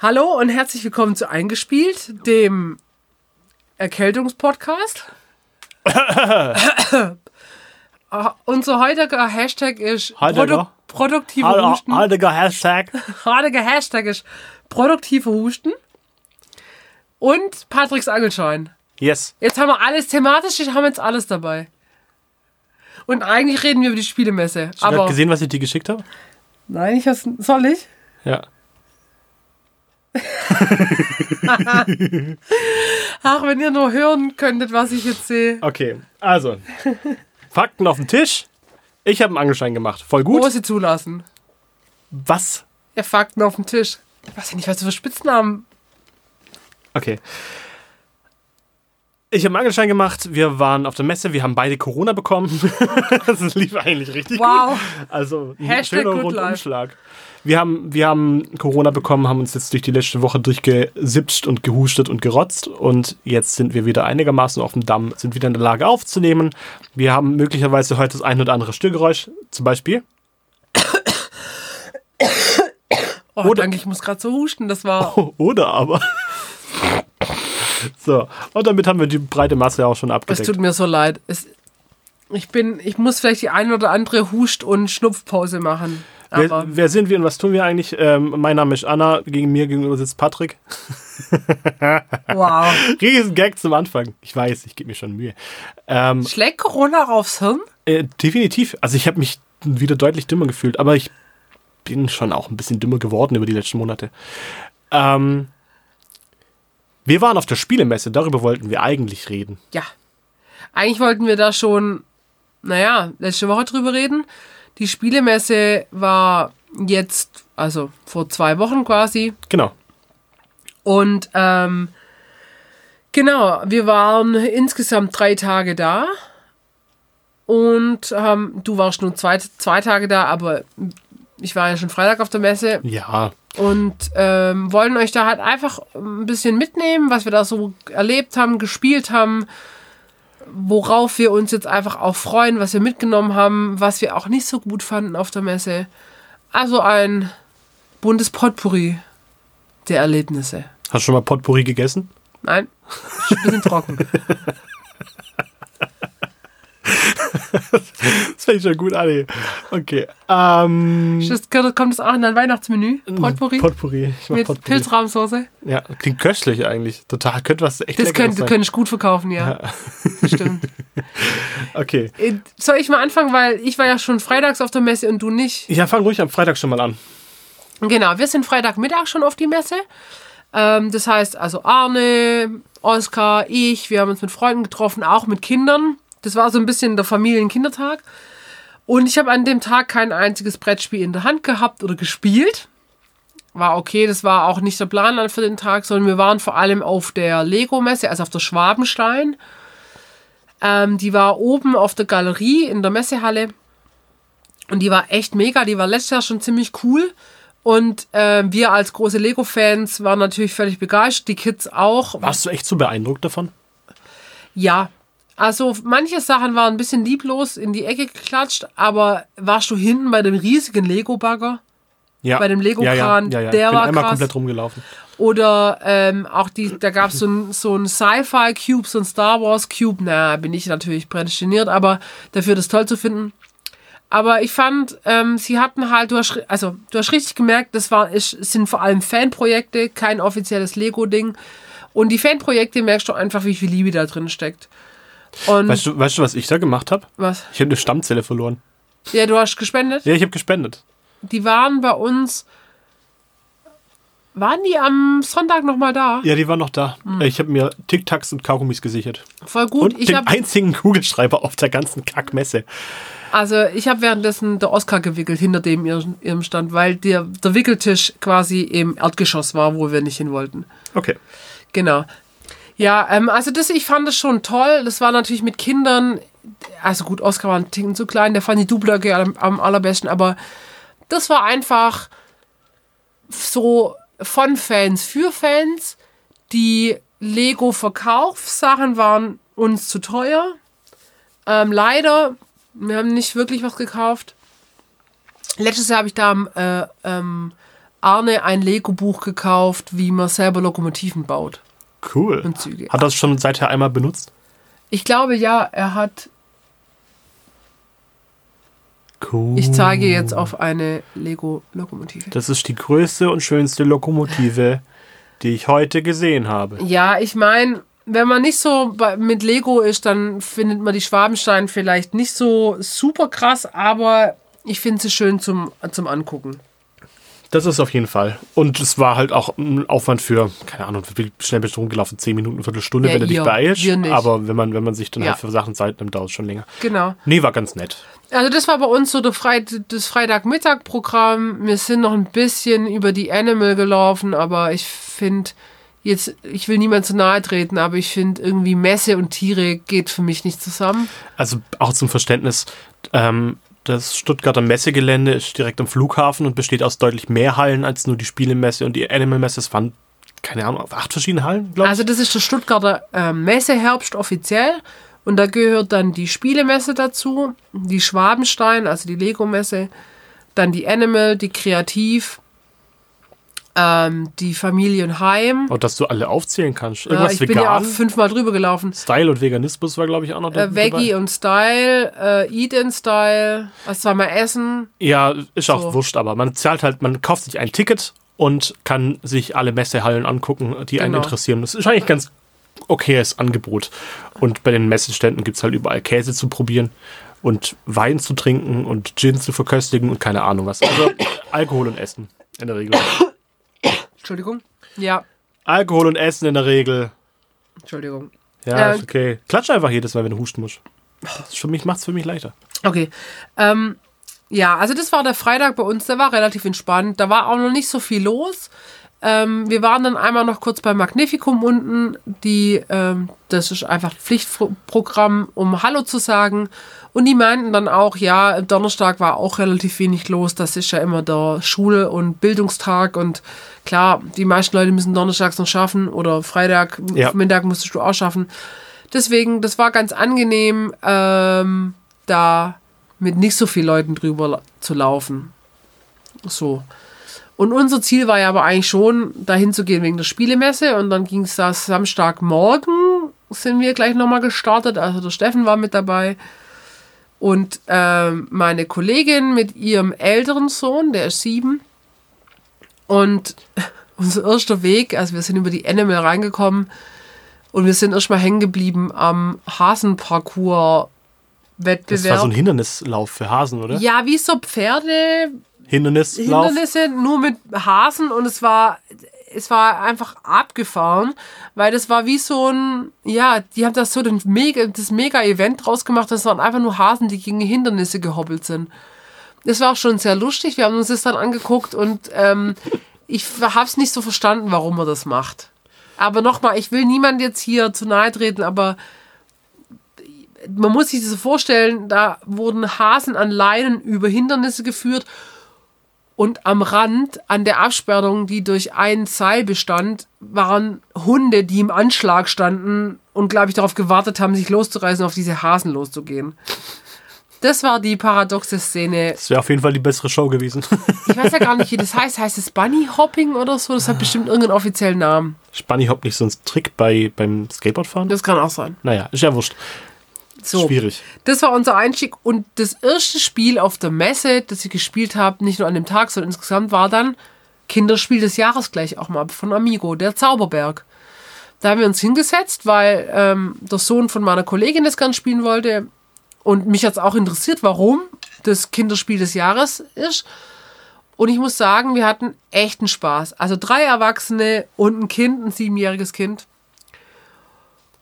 Hallo und herzlich willkommen zu Eingespielt, dem Erkältungspodcast. Unser heutiger Hashtag ist Heutiger? produktive Hal- Husten. Heutiger Hashtag. Heutiger Hashtag ist produktive Husten. Und Patricks Angelschein. Yes. Jetzt haben wir alles thematisch, haben wir jetzt alles dabei. Und eigentlich reden wir über die Spielemesse. Hast du gerade Aber gesehen, was ich dir geschickt habe? nein, ich has, soll ich? Ja. Ach, wenn ihr nur hören könntet, was ich jetzt sehe. Okay, also. Fakten auf dem Tisch. Ich habe einen Angelschein gemacht. Voll gut. Große zulassen. Was? Ja, Fakten auf dem Tisch. Ich weiß ja nicht, was du für Spitznamen. Okay. Ich habe einen Angelschein gemacht. Wir waren auf der Messe. Wir haben beide Corona bekommen. das lief eigentlich richtig Wow. gut. Also ein Hashtag schöner Rundumschlag. Wir haben, wir haben Corona bekommen, haben uns jetzt durch die letzte Woche durchgesipscht und gehustet und gerotzt und jetzt sind wir wieder einigermaßen auf dem Damm, sind wieder in der Lage aufzunehmen. Wir haben möglicherweise heute das ein oder andere Störgeräusch, zum Beispiel. Oh, Oder- danke, ich muss gerade so husten. Das war. Oder aber. So, und damit haben wir die breite Masse auch schon Es abgedeckt. tut mir so leid. Es, ich bin, ich muss vielleicht die ein oder andere Hust- und Schnupfpause machen. Wer, wer sind wir und was tun wir eigentlich? Ähm, mein Name ist Anna, gegen mir gegenüber sitzt Patrick. wow. Riesen Gag zum Anfang. Ich weiß, ich gebe mir schon Mühe. Ähm, Schlägt Corona aufs Hirn? äh, definitiv. Also ich habe mich wieder deutlich dümmer gefühlt, aber ich bin schon auch ein bisschen dümmer geworden über die letzten Monate. Ähm, wir waren auf der Spielemesse, darüber wollten wir eigentlich reden. Ja. Eigentlich wollten wir da schon, naja, letzte Woche drüber reden. Die Spielemesse war jetzt, also vor zwei Wochen quasi. Genau. Und ähm, genau, wir waren insgesamt drei Tage da. Und ähm, du warst nur zwei, zwei Tage da, aber ich war ja schon Freitag auf der Messe Ja, und ähm, wollen euch da halt einfach ein bisschen mitnehmen, was wir da so erlebt haben, gespielt haben, worauf wir uns jetzt einfach auch freuen, was wir mitgenommen haben, was wir auch nicht so gut fanden auf der Messe. Also ein buntes Potpourri der Erlebnisse. hast du schon mal Potpourri gegessen? Nein, ein bisschen trocken. Das fängt schon gut an. ey. Okay. Ähm, Das, kommt das auch in dein Weihnachtsmenü? Potpourri? Potpourri. Ich mit Potpourri. Pilzrahmsoße? Ja, klingt köstlich eigentlich. Total. Könnte was echt Das könnte, sein. könnte ich gut verkaufen, ja. Das stimmt. Okay. Äh, Soll ich mal anfangen, weil ich war ja schon freitags auf der Messe und du nicht. Ja, fang ruhig am Freitag schon mal an. Genau, wir sind Freitagmittag schon auf die Messe. Ähm, das heißt also Arne, Oskar, ich, wir haben uns mit Freunden getroffen, auch mit Kindern. Das war so ein bisschen der Familienkindertag. Und ich habe an dem Tag kein einziges Brettspiel in der Hand gehabt oder gespielt. War okay, das war auch nicht der Plan für den Tag, sondern wir waren vor allem auf der Lego-Messe, also auf der Schwabenstein. Ähm, die war oben auf der Galerie in der Messehalle. Und die war echt mega. Die war letztes Jahr schon ziemlich cool. Und äh, wir als große Lego-Fans waren natürlich völlig begeistert. Die Kids auch. Warst du echt so beeindruckt davon? Ja. Also manche Sachen waren ein bisschen lieblos in die Ecke geklatscht, aber warst du hinten bei dem riesigen Lego-Bagger? Ja. Bei dem Lego-Kran, ja, ja, ja. der ich bin war einmal krass. komplett rumgelaufen. Oder ähm, auch die, da gab es so ein, so ein Sci-Fi-Cube, so ein Star Wars-Cube. Na, bin ich natürlich prädestiniert, aber dafür das toll zu finden. Aber ich fand, ähm, sie hatten halt, du hast, also, du hast richtig gemerkt, das war, ist, es sind vor allem Fanprojekte, kein offizielles Lego-Ding. Und die Fanprojekte merkst du einfach, wie viel Liebe da drin steckt. Und Weißt du, weißt du, was ich da gemacht habe? was? Ich habe eine Stammzelle verloren. Ja, du hast gespendet. Ja, ich habe gespendet. Die waren bei uns. Waren die am Sonntag nochmal da? Ja, die war noch da. Ich habe mir Tic-Tacs und Kaugummis gesichert. Voll gut. Und ich den einzigen Kugelschreiber auf der ganzen Kackmesse. Also ich habe währenddessen der Oscar gewickelt, hinter dem ihr- ihrem stand, weil der, der Wickeltisch quasi im Erdgeschoss war, wo wir nicht hin wollten. Okay. Genau. Ja, ähm, also das, ich fand das schon toll. Das war natürlich mit Kindern, also gut, Oscar war ein Ticken zu klein, der fand die Dublöcke am, am allerbesten, aber das war einfach so von Fans für Fans. Die Lego-Verkaufssachen waren uns zu teuer. Ähm, leider, wir haben nicht wirklich was gekauft. Letztes Jahr habe ich da am, äh, ähm, Arne ein Lego-Buch gekauft, wie man selber Lokomotiven baut. Cool. Und Züge. Hat das schon seither einmal benutzt? Ich glaube ja, er hat. Cool. Ich zeige jetzt auf eine Lego-Lokomotive. Das ist die größte und schönste Lokomotive, die ich heute gesehen habe. Ja, ich meine, wenn man nicht so mit Lego ist, dann findet man die Schwabenstein vielleicht nicht so super krass, aber ich finde sie schön zum, zum Angucken. Das ist auf jeden Fall. Und es war halt auch ein Aufwand für, keine Ahnung, wie schnell bist du rumgelaufen? Zehn Minuten, eine Viertelstunde, Ja, wenn du dich beeilst. Aber wenn man, wenn man sich dann Ja. halt für Sachen Zeit nimmt, dauert es schon länger. Genau. Nee, war ganz nett. Also das war bei uns so das Freitagmittag-Programm. Wir sind noch ein bisschen über die Animal gelaufen, aber ich finde jetzt, ich will niemand zu nahe treten, aber ich finde irgendwie Messe und Tiere geht für mich nicht zusammen. Also auch zum Verständnis, ähm, das Stuttgarter Messegelände ist direkt am Flughafen und besteht aus deutlich mehr Hallen als nur die Spielemesse und die Animal-Messe. Es waren, keine Ahnung, acht verschiedene Hallen, glaube ich. Also das ist der Stuttgarter ähm, Messeherbst offiziell und da gehört dann die Spielemesse dazu, die Schwabenstein, also die Lego-Messe, dann die Animal, die Kreativ, ähm, die Familienheim. und dass du alle aufzählen kannst. Irgendwas ich bin ja auch vegan. fünfmal drüber gelaufen. Style und Veganismus war, glaube ich, auch noch Äh, Veggie dabei. und Style, äh, Eat in Style, also zweimal Essen. Ja, ist auch So. wurscht, aber man zahlt halt, man kauft sich ein Ticket und kann sich alle Messehallen angucken, die einen Genau. interessieren. Das ist eigentlich ganz okayes Angebot. Und bei den Messeständen gibt es halt überall Käse zu probieren und Wein zu trinken und Gin zu verköstigen und keine Ahnung was. Also Alkohol und Essen in der Regel. Entschuldigung. Ja, Alkohol und Essen in der Regel. Entschuldigung. Ja, Äh, ist okay. Klatsch einfach jedes Mal, wenn du husten musst. Das für mich macht's für mich leichter. Okay. Ähm, ja, also das war der Freitag bei uns, der war relativ entspannt. Da war auch noch nicht so viel los. Ähm, wir waren dann einmal noch kurz beim Magnificum unten. Die, ähm, das ist einfach Pflichtprogramm, um Hallo zu sagen. Und die meinten dann auch, ja, Donnerstag war auch relativ wenig los. Das ist ja immer der Schule- und Bildungstag. Und klar, die meisten Leute müssen donnerstags noch schaffen oder Freitag, Ja. Mittag musstest du auch schaffen. Deswegen, das war ganz angenehm, ähm, da mit nicht so vielen Leuten drüber zu laufen. So. Und unser Ziel war ja aber eigentlich schon, dahin zu gehen wegen der Spielemesse. Und dann ging es da Samstagmorgen, sind wir gleich nochmal gestartet. Also der Steffen war mit dabei. Und ähm, meine Kollegin mit ihrem älteren Sohn, der ist sieben. Und unser erster Weg, also wir sind über die Animal reingekommen und wir sind erstmal hängen geblieben am Hasenparcours-Wettbewerb. Das war so ein Hindernislauf für Hasen, oder? ja, wie so Pferde, Hindernislauf. Hindernisse nur mit Hasen und es war es war einfach abgefahren, weil das war wie so ein, ja, die haben das so den mega, das Mega-Event draus gemacht, das waren einfach nur Hasen, die gegen Hindernisse gehoppelt sind. Das war auch schon sehr lustig, wir haben uns das dann angeguckt und ähm, ich habe es nicht so verstanden, warum man das macht. Aber nochmal, ich will niemand jetzt hier zu nahe treten, aber man muss sich das so vorstellen, da wurden Hasen an Leinen über Hindernisse geführt und am Rand, an der Absperrung, die durch ein Seil bestand, waren Hunde, die im Anschlag standen und, glaube ich, darauf gewartet haben, sich loszureißen, auf diese Hasen loszugehen. Das war die paradoxe Szene. Das wäre auf jeden Fall die bessere Show gewesen. Ich weiß ja gar nicht, wie das heißt. Heißt es Bunny Hopping oder so? Das hat bestimmt irgendeinen offiziellen Namen. Spanny Hop nicht so ein Trick bei, beim Skateboardfahren? Das kann auch sein. Naja, ist ja wurscht. So. Schwierig. Das war unser Einstieg. Und das erste Spiel auf der Messe, das ich gespielt habe, nicht nur an dem Tag, sondern insgesamt, war dann Kinderspiel des Jahres gleich auch mal von Amigo, der Zauberberg. Da haben wir uns hingesetzt, weil ähm, der Sohn von meiner Kollegin das gern spielen wollte. Und mich hat es auch interessiert, warum das Kinderspiel des Jahres ist. Und ich muss sagen, wir hatten echten Spaß. Also drei Erwachsene und ein Kind, ein siebenjähriges Kind.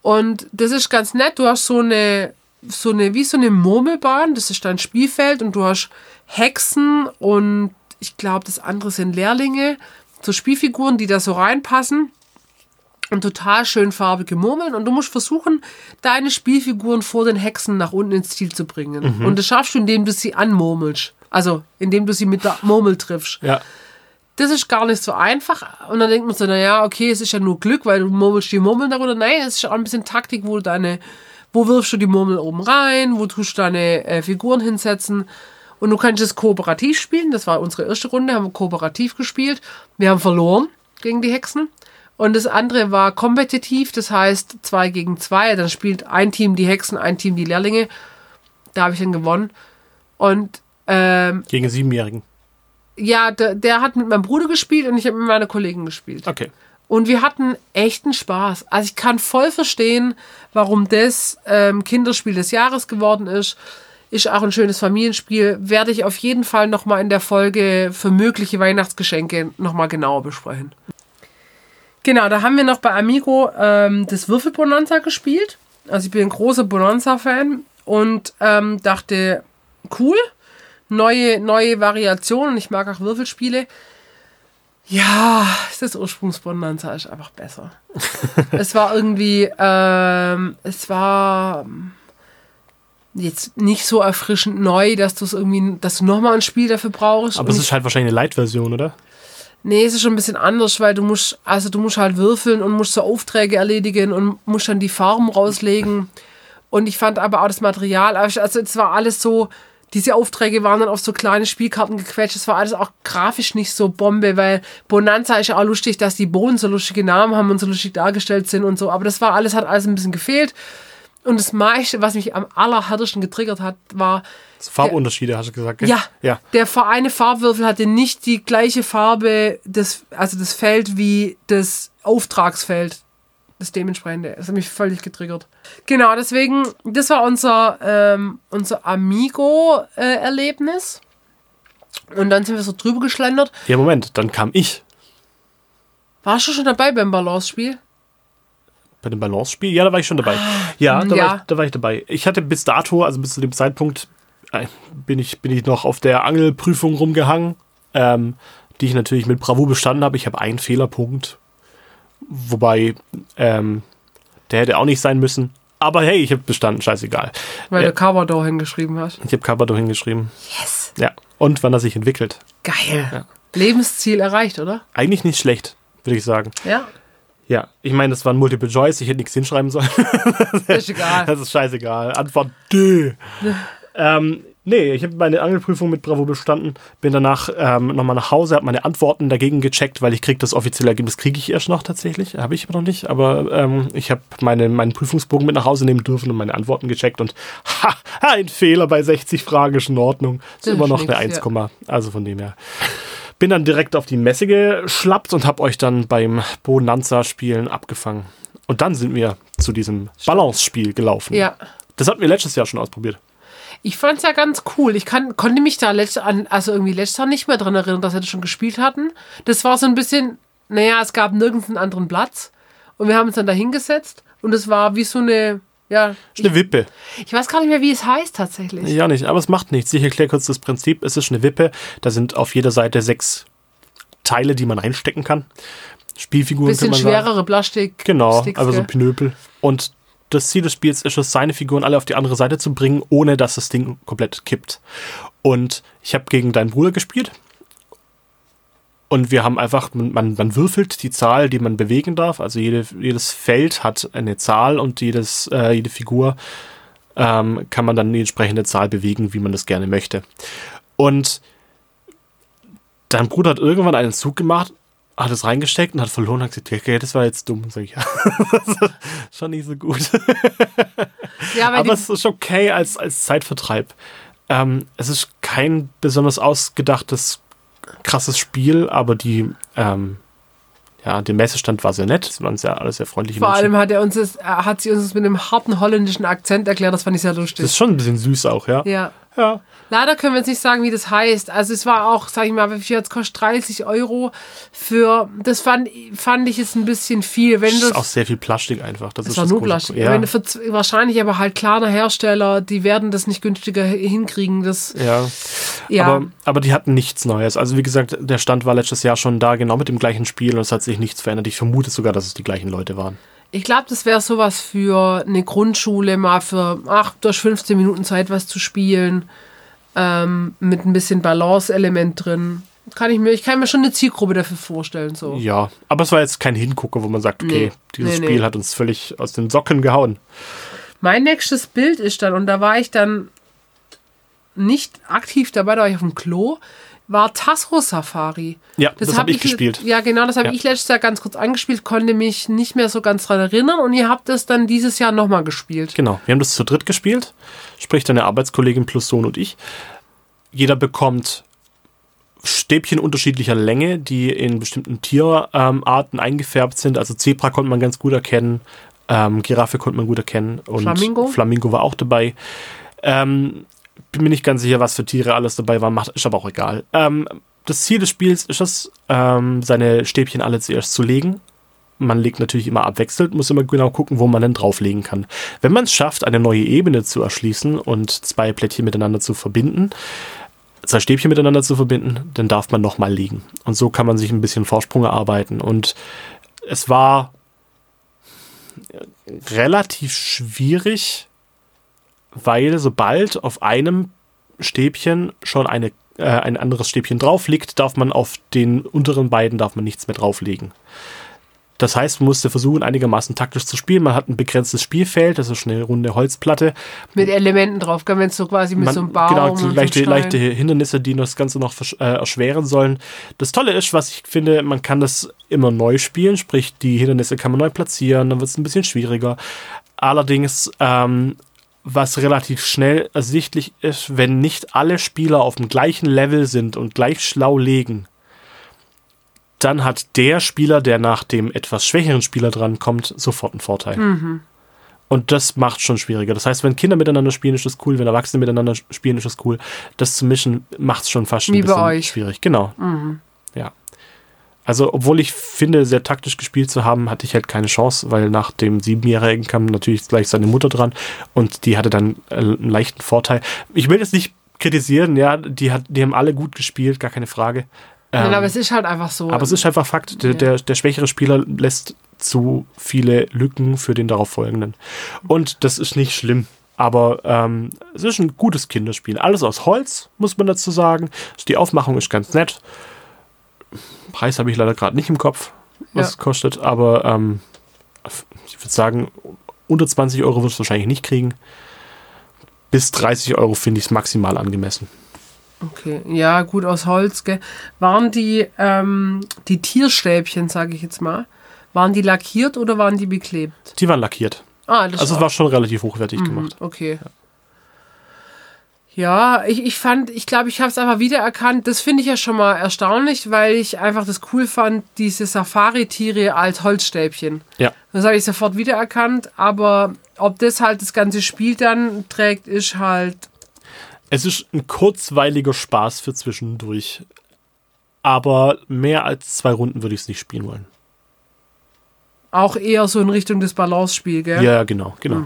Und das ist ganz nett. Du hast so eine, so eine, wie so eine Murmelbahn, das ist dein Spielfeld und du hast Hexen und ich glaube, das andere sind Lehrlinge, so Spielfiguren, die da so reinpassen und total schön farbige Murmeln und du musst versuchen, deine Spielfiguren vor den Hexen nach unten ins Ziel zu bringen. Und das schaffst du, indem du sie anmurmelst. Also, indem du sie mit der Murmel triffst Ja. das ist gar nicht so einfach. Und dann denkt man so, naja, okay, es ist ja nur Glück, weil du murmelst die Murmeln darunter. Nein, es ist auch ein bisschen Taktik, wo du deine, wo wirfst du die Murmel oben rein, wo tust du deine äh, Figuren hinsetzen. Und du kannst es kooperativ spielen. Das war unsere erste Runde, haben wir kooperativ gespielt. Wir haben verloren gegen die Hexen. Und das andere war kompetitiv, das heißt zwei gegen zwei. Dann spielt ein Team die Hexen, ein Team die Lehrlinge. Da habe ich dann gewonnen. Und ähm, Gegen Siebenjährigen. ja, der, der hat mit meinem Bruder gespielt und ich habe mit meiner Kollegin gespielt. Okay. Und wir hatten echten Spaß. Also ich kann voll verstehen, warum das ähm, Kinderspiel des Jahres geworden ist. Ist auch ein schönes Familienspiel. Werde ich auf jeden Fall nochmal in der Folge für mögliche Weihnachtsgeschenke nochmal genauer besprechen. Genau, da haben wir noch bei Amigo ähm, das Würfelbonanza gespielt. Also ich bin ein großer Bonanza-Fan und ähm, dachte, cool, neue, neue Variationen. Ich mag auch Würfelspiele. Ja, das Ursprungsbonanza ist einfach besser. es war irgendwie, ähm, es war ähm, jetzt nicht so erfrischend neu, dass du es irgendwie, dass du nochmal ein Spiel dafür brauchst. Aber es ist halt wahrscheinlich eine Light-Version, oder? Nee, es ist schon ein bisschen anders, weil du musst, also du musst halt würfeln und musst so Aufträge erledigen und musst dann die Farben rauslegen. Und ich fand aber auch das Material, also es war alles so, diese Aufträge waren dann auf so kleine Spielkarten gequetscht. Es war alles auch grafisch nicht so Bombe, weil Bonanza ist ja auch lustig, dass die Bohnen so lustige Namen haben und so lustig dargestellt sind und so. Aber das war alles, hat alles ein bisschen gefehlt. Und das meiste, was mich am allerhärtesten getriggert hat, war, Farbunterschiede, hast du gesagt, gell? ja, Ja. der Vereine Farbwürfel hatte nicht die gleiche Farbe, des, also das Feld wie das Auftragsfeld. Das dementsprechende. Das hat mich völlig getriggert. Genau, deswegen, das war unser, ähm, unser Amigo-Erlebnis. Und dann sind wir so drüber geschlendert. Ja, Moment, dann kam ich Warst du schon dabei beim Balance-Spiel? bei dem Balance-Spiel. Ja, da war ich schon dabei. Ja, da, ja. War ich, da war ich dabei. Ich hatte bis dato, also bis zu dem Zeitpunkt, äh, bin ich, bin ich noch auf der Angelprüfung rumgehangen, ähm, die ich natürlich mit Bravo bestanden habe. Ich habe einen Fehlerpunkt, wobei ähm, der hätte auch nicht sein müssen. Aber hey, ich habe bestanden, scheißegal. Weil Ja. du Cavador hingeschrieben hast. Ich habe Cabado hingeschrieben. Yes. Ja. Und wann er sich entwickelt. Geil. Lebensziel erreicht, oder? Eigentlich nicht schlecht, würde ich sagen. Ja. Ja, ich meine, das war ein Multiple Choice, ich hätte nichts hinschreiben sollen. Ist egal. Das ist scheißegal. Antwort D. ähm, nee, ich habe meine Angelprüfung mit Bravo bestanden, bin danach ähm, nochmal nach Hause, habe meine Antworten dagegen gecheckt, weil ich kriege das offizielle Ergebnis, kriege ich erst noch tatsächlich, habe ich aber noch nicht, aber ähm, ich habe meine, meinen Prüfungsbogen mit nach Hause nehmen dürfen und meine Antworten gecheckt und ha, ein Fehler bei 60 Fragen ist in Ordnung. Ist Das immer noch eine nix, 1, also von dem her. Bin dann direkt auf die Messe geschlappt und habe euch dann beim Bonanza-Spielen abgefangen. Und dann sind wir zu diesem Balance-Spiel gelaufen. Ja. Das hatten wir letztes Jahr schon ausprobiert. Ich fand's ja ganz cool. Ich kann, konnte mich da letzt, an, also irgendwie letztes Jahr nicht mehr dran erinnern, dass wir das schon gespielt hatten. Das war so ein bisschen, naja, es gab nirgends einen anderen Platz. Und wir haben uns dann da hingesetzt. Und es war wie so eine, ja, Ist eine Wippe. ich weiß gar nicht mehr, wie es heißt tatsächlich. Ja, nicht, aber es macht nichts. Ich erkläre kurz das Prinzip. Es ist eine Wippe. Da sind auf jeder Seite sechs Teile, die man reinstecken kann. Spielfiguren Bisschen kann man sagen. schwerere Plastik. Genau, also so? Pinöpel. Und das Ziel des Spiels ist es, seine Figuren alle auf die andere Seite zu bringen, ohne dass das Ding komplett kippt. Und ich habe gegen deinen Bruder gespielt. Und wir haben einfach, man, man würfelt die Zahl, die man bewegen darf. Also jede, jedes Feld hat eine Zahl und jedes, äh, jede Figur ähm, kann man dann die entsprechende Zahl bewegen, wie man das gerne möchte. Und dein Bruder hat irgendwann einen Zug gemacht, hat es reingesteckt und hat verloren und hat gesagt, okay, das war jetzt dumm. Sag ich, ja, schon nicht so gut. Ja, Aber die, es ist okay als, als Zeitvertreib. Ähm, es ist kein besonders ausgedachtes, krasses Spiel, aber die, ähm, ja, der Messestand war sehr nett. Es waren sehr, alles sehr freundliche vor Menschen. allem hat er uns das, hat sie uns das mit einem harten holländischen Akzent erklärt. Das fand ich sehr lustig. das ist schon ein bisschen süß auch, ja. ja. Ja. Leider können wir jetzt nicht sagen, wie das heißt. Also es war auch, sag ich mal, wie viel jetzt kostet 30 Euro für, das fand, fand ich jetzt ein bisschen viel. Wenn das, ist auch sehr viel Plastik einfach. Das, das ist war das nur Plastik. Ja. Wenn für, wahrscheinlich aber halt kleine Hersteller, die werden das nicht günstiger hinkriegen. Das, ja. ja. Aber, aber die hatten nichts Neues. Also wie gesagt, der Stand war letztes Jahr schon da, genau mit dem gleichen Spiel und es hat sich nichts verändert. Ich vermute sogar, dass es die gleichen Leute waren. Ich glaube, das wäre sowas für eine Grundschule, mal für ach, durch 15 Minuten Zeit was zu spielen. Ähm, mit ein bisschen Balance-Element drin. Kann ich mir, ich kann mir schon eine Zielgruppe dafür vorstellen. So. Ja, aber es war jetzt kein Hingucker, wo man sagt, okay, Nee. dieses Nee, Spiel nee. hat uns völlig aus den Socken gehauen. Mein nächstes Bild ist dann, und da war ich dann nicht aktiv dabei, da war ich auf dem Klo, war Tasso Safari. Ja, das hab ich gespielt. Ja, genau, das habe Ja. ich letztes Jahr ganz kurz angespielt, konnte mich nicht mehr so ganz dran erinnern und ihr habt es dann dieses Jahr nochmal gespielt. Genau, wir haben das zu dritt gespielt, sprich deine Arbeitskollegin plus Sohn und ich. Jeder bekommt Stäbchen unterschiedlicher Länge, die in bestimmten Tierarten ähm, eingefärbt sind. Also Zebra konnte man ganz gut erkennen, ähm, Giraffe konnte man gut erkennen und Flamingo? Flamingo war auch dabei. Ähm, bin mir nicht ganz sicher, was für Tiere alles dabei waren, macht, ist aber auch egal. Ähm, das Ziel des Spiels ist es, ähm, seine Stäbchen alle zuerst zu legen. Man legt natürlich immer abwechselnd, muss immer genau gucken, wo man denn drauflegen kann. Wenn man es schafft, eine neue Ebene zu erschließen und zwei Plättchen miteinander zu verbinden, zwei Stäbchen miteinander zu verbinden, dann darf man nochmal legen. Und so kann man sich ein bisschen Vorsprung erarbeiten. Und es war relativ schwierig, weil sobald auf einem Stäbchen schon eine, äh, ein anderes Stäbchen drauf liegt, darf man auf den unteren beiden darf man nichts mehr drauflegen. Das heißt, man musste versuchen, einigermaßen taktisch zu spielen. Man hat ein begrenztes Spielfeld, das ist eine runde Holzplatte. Mit Elementen drauf, wenn es so quasi mit Man, so einem Baum genau, so leichte, leichte Hindernisse, die das Ganze noch äh, erschweren sollen. Das Tolle ist, was ich finde, man kann das immer neu spielen, sprich, die Hindernisse kann man neu platzieren, dann wird es ein bisschen schwieriger. Allerdings, ähm, was relativ schnell ersichtlich ist, wenn nicht alle Spieler auf dem gleichen Level sind und gleich schlau legen, dann hat der Spieler, der nach dem etwas schwächeren Spieler drankommt, sofort einen Vorteil. Und das macht schon schwieriger. Das heißt, wenn Kinder miteinander spielen, ist das cool. Wenn Erwachsene miteinander spielen, ist das cool. Das zu mischen, macht es schon fast Wie ein bei bisschen euch. schwierig. Genau. Ja. Also, obwohl ich finde, sehr taktisch gespielt zu haben, hatte ich halt keine Chance, weil nach dem Siebenjährigen kam natürlich gleich seine Mutter dran und die hatte dann äh, einen leichten Vorteil. Ich will das nicht kritisieren, ja, die, hat, die haben alle gut gespielt, gar keine Frage. Nein, Ähm, aber es ist halt einfach so. aber es ist einfach Fakt, der, Ja. der, der schwächere Spieler lässt zu viele Lücken für den darauf folgenden. Und das ist nicht schlimm. Aber ähm, es ist ein gutes Kinderspiel. Alles aus Holz, muss man dazu sagen. Die Aufmachung ist ganz nett. Preis habe ich leider gerade nicht im Kopf, was Ja. es kostet. Aber ähm, ich würde sagen, unter 20 Euro wird es wahrscheinlich nicht kriegen. Bis 30 Euro finde ich es maximal angemessen. Okay, ja, gut aus Holz, gell. Waren die, ähm, die Tierstäbchen, sage ich jetzt mal, waren die lackiert oder waren die beklebt? Die waren lackiert. Ah, das Also es war schon relativ hochwertig gemacht. Okay. Ja, ich, ich fand, ich glaube, ich habe es einfach wiedererkannt. Das finde ich ja schon mal erstaunlich, weil ich einfach das cool fand, diese Safari-Tiere als Holzstäbchen. Ja. Das habe ich sofort wiedererkannt, aber ob das halt das ganze Spiel dann trägt, ist halt. Es ist ein kurzweiliger Spaß für zwischendurch. Aber mehr als zwei Runden würde ich es nicht spielen wollen. Auch eher so in Richtung des Balance-Spiel, gell? Ja, genau, genau.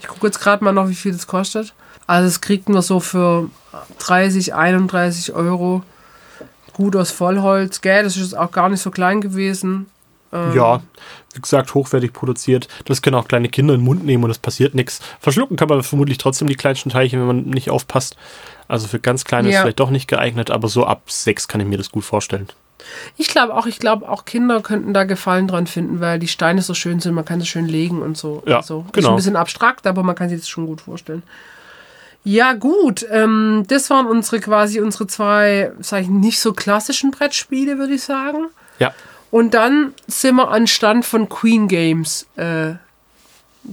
Ich gucke jetzt gerade mal noch, wie viel das kostet. Also es kriegt man so für 30, 31 Euro. Gut aus Vollholz, gell? Das ist auch gar nicht so klein gewesen. Ähm, Ja, wie gesagt, hochwertig produziert. Das können auch kleine Kinder in den Mund nehmen und es passiert nichts. Verschlucken kann man vermutlich trotzdem die kleinsten Teilchen, wenn man nicht aufpasst. Also für ganz kleine ist Ja. vielleicht doch nicht geeignet, aber so ab sechs kann ich mir das gut vorstellen. Ich glaube auch, ich glaube auch Kinder könnten da Gefallen dran finden, weil die Steine so schön sind, man kann sie schön legen und so. Ja, also, Ist genau. ein bisschen abstrakt, aber man kann sich das schon gut vorstellen. Ja, gut. Ähm, das waren unsere quasi unsere zwei, sag ich, nicht so klassischen Brettspiele, würde ich sagen. Ja, Und dann sind wir an Stand von Queen Games äh,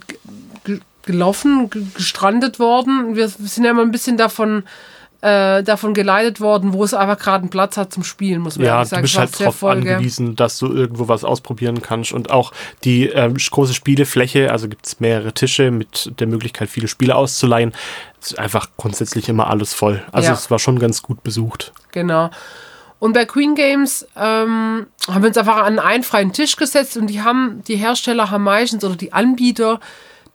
ge- ge- gelaufen, ge- gestrandet worden. Wir sind ja immer ein bisschen davon, äh, davon geleitet worden, wo es einfach gerade einen Platz hat zum Spielen, muss man ja du sagen. bist Es war halt darauf angewiesen, dass du irgendwo was ausprobieren kannst. Und auch die ähm, große Spielefläche, also gibt es mehrere Tische mit der Möglichkeit, viele Spiele auszuleihen. Ist einfach grundsätzlich immer alles voll. Also Ja. es war schon ganz gut besucht. Genau. Und bei Queen Games ähm, haben wir uns einfach an einen freien Tisch gesetzt und die haben, die Hersteller haben meistens oder die Anbieter,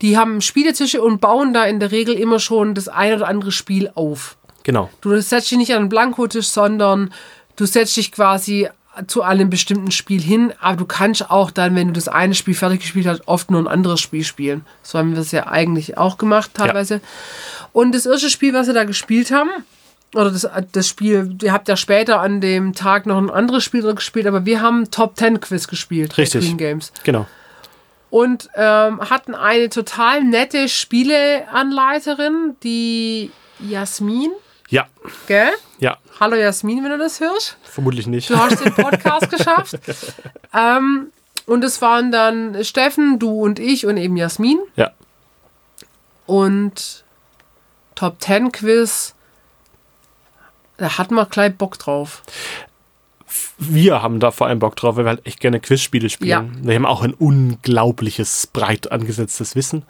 die haben Spieletische und bauen da in der Regel immer schon das ein oder andere Spiel auf. Genau. Du setzt dich nicht an einen Blankotisch, sondern du setzt dich quasi zu einem bestimmten Spiel hin, aber du kannst auch dann, wenn du das eine Spiel fertig gespielt hast, oft nur ein anderes Spiel spielen. So haben wir es ja eigentlich auch gemacht teilweise. Und das erste Spiel, was wir da gespielt haben, oder das, das Spiel, ihr habt ja später an dem Tag noch ein anderes Spiel drin gespielt, aber wir haben Top Ten Quiz gespielt. Richtig. Queen Games Genau. und ähm, hatten eine total nette Spieleanleiterin, die Jasmin. Ja, Gell? ja, Hallo Jasmin, wenn du das hörst. vermutlich nicht. Du hast den Podcast geschafft. Ähm, und es waren dann Steffen, du und ich und eben Jasmin. Ja, Und Top 10 Quiz. Da hatten wir gleich Bock drauf. wir haben da vor allem Bock drauf, weil wir halt echt gerne Quizspiele spielen. Ja. Wir haben auch ein unglaubliches, breit angesetztes Wissen.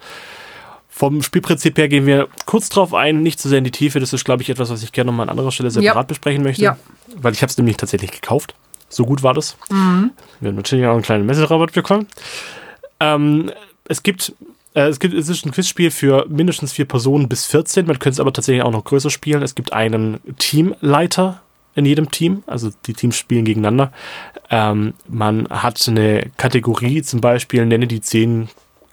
Vom Spielprinzip her gehen wir kurz drauf ein, nicht zu sehr in die Tiefe. Das ist, glaube ich, etwas, was ich gerne nochmal an anderer Stelle separat Ja. besprechen möchte. Ja. Weil ich habe es nämlich tatsächlich gekauft. So gut war das. Mhm. Wir haben natürlich auch einen kleinen Messerabatt bekommen. Ähm, es gibt äh, es gibt es ist ein Quizspiel für mindestens vier Personen bis 14. Man könnte es aber tatsächlich auch noch größer spielen. Es gibt einen Teamleiter in jedem Team, also die Teams spielen gegeneinander. Ähm, man hat eine Kategorie, zum Beispiel nenne die zehn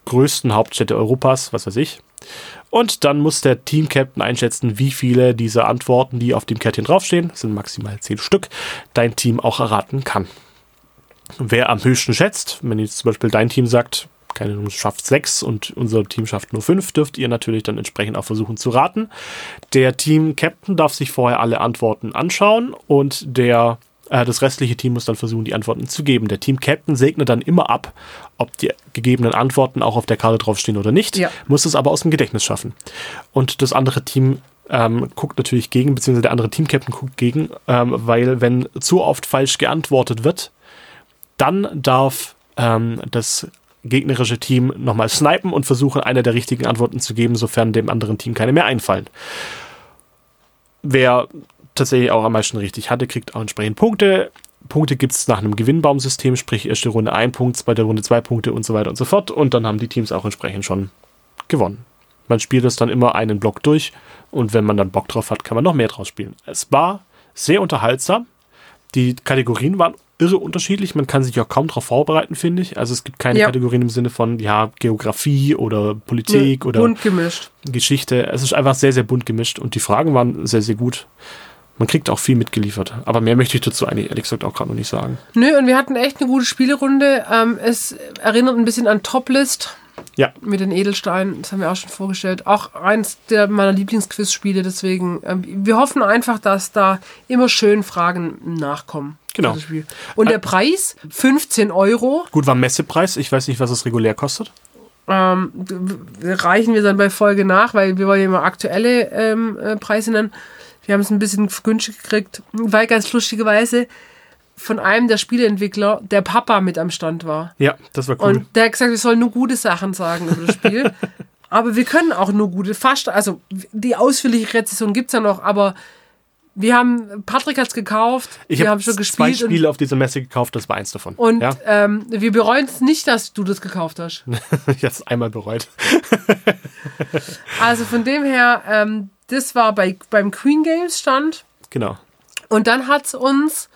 größten Hauptstädte Europas, was weiß ich. Und dann muss der Team-Captain einschätzen, wie viele dieser Antworten, die auf dem Kärtchen draufstehen, sind maximal zehn Stück, dein Team auch erraten kann. Wer am höchsten schätzt, wenn jetzt zum Beispiel dein Team sagt, keine Ahnung, schafft sechs und unser Team schafft nur fünf, dürft ihr natürlich dann entsprechend auch versuchen zu raten. Der Team-Captain darf sich vorher alle Antworten anschauen und der das restliche Team muss dann versuchen, die Antworten zu geben. Der Team-Captain segnet dann immer ab, ob die gegebenen Antworten auch auf der Karte draufstehen oder nicht, Ja. muss es aber aus dem Gedächtnis schaffen. Und das andere Team ähm, guckt natürlich gegen, beziehungsweise der andere Team-Captain guckt gegen, ähm, weil wenn zu oft falsch geantwortet wird, dann darf ähm, das gegnerische Team nochmal snipen und versuchen, eine der richtigen Antworten zu geben, sofern dem anderen Team keine mehr einfallen. Wer tatsächlich auch am meisten richtig hatte, kriegt auch entsprechend Punkte. Punkte gibt es nach einem Gewinnbaumsystem, sprich erste Runde ein Punkt, zweite Runde zwei Punkte und so weiter und so fort. Und dann haben die Teams auch entsprechend schon gewonnen. Man spielt das dann immer einen Block durch und wenn man dann Bock drauf hat, kann man noch mehr draus spielen. Es war sehr unterhaltsam. Die Kategorien waren irre unterschiedlich. Man kann sich auch kaum darauf vorbereiten, finde ich. Also es gibt keine Ja. Kategorien im Sinne von ja, Geografie oder Politik oder Bunt gemischt. Geschichte. Es ist einfach sehr, sehr bunt gemischt und die Fragen waren sehr, sehr gut. Man kriegt auch viel mitgeliefert. Aber mehr möchte ich dazu eigentlich ehrlich gesagt auch gerade noch nicht sagen. Nö, und wir hatten echt eine gute Spielerunde. Ähm, es erinnert ein bisschen an Toplist Ja, mit den Edelsteinen. Das haben wir auch schon vorgestellt. Auch eins der meiner Lieblingsquiz-Spiele. Deswegen, ähm, wir hoffen einfach, dass da immer schön Fragen nachkommen. Genau. Und der Preis, 15 Euro. gut war Messepreis. Ich weiß nicht, was es regulär kostet. Ähm, reichen wir dann bei Folge nach, weil wir wollen ja immer aktuelle ähm, äh, Preise nennen. Wir haben es ein bisschen günstig gekriegt, weil ganz lustigerweise von einem der Spieleentwickler der Papa mit am Stand war. Ja, das war cool. Und der hat gesagt, wir sollen nur gute Sachen sagen über das Spiel. aber wir können auch nur gute, fast, also die ausführliche Rezession gibt es ja noch, aber wir haben, Patrick hat es gekauft, ich wir habe haben schon zwei gespielt Spiele auf dieser Messe gekauft. Das war eins davon. und, und ja, ähm, wir bereuen es nicht, dass du das gekauft hast. ich habe es einmal bereut. Also von dem her, ähm, das war bei, beim Queen Games Stand. Genau. Und dann hat es uns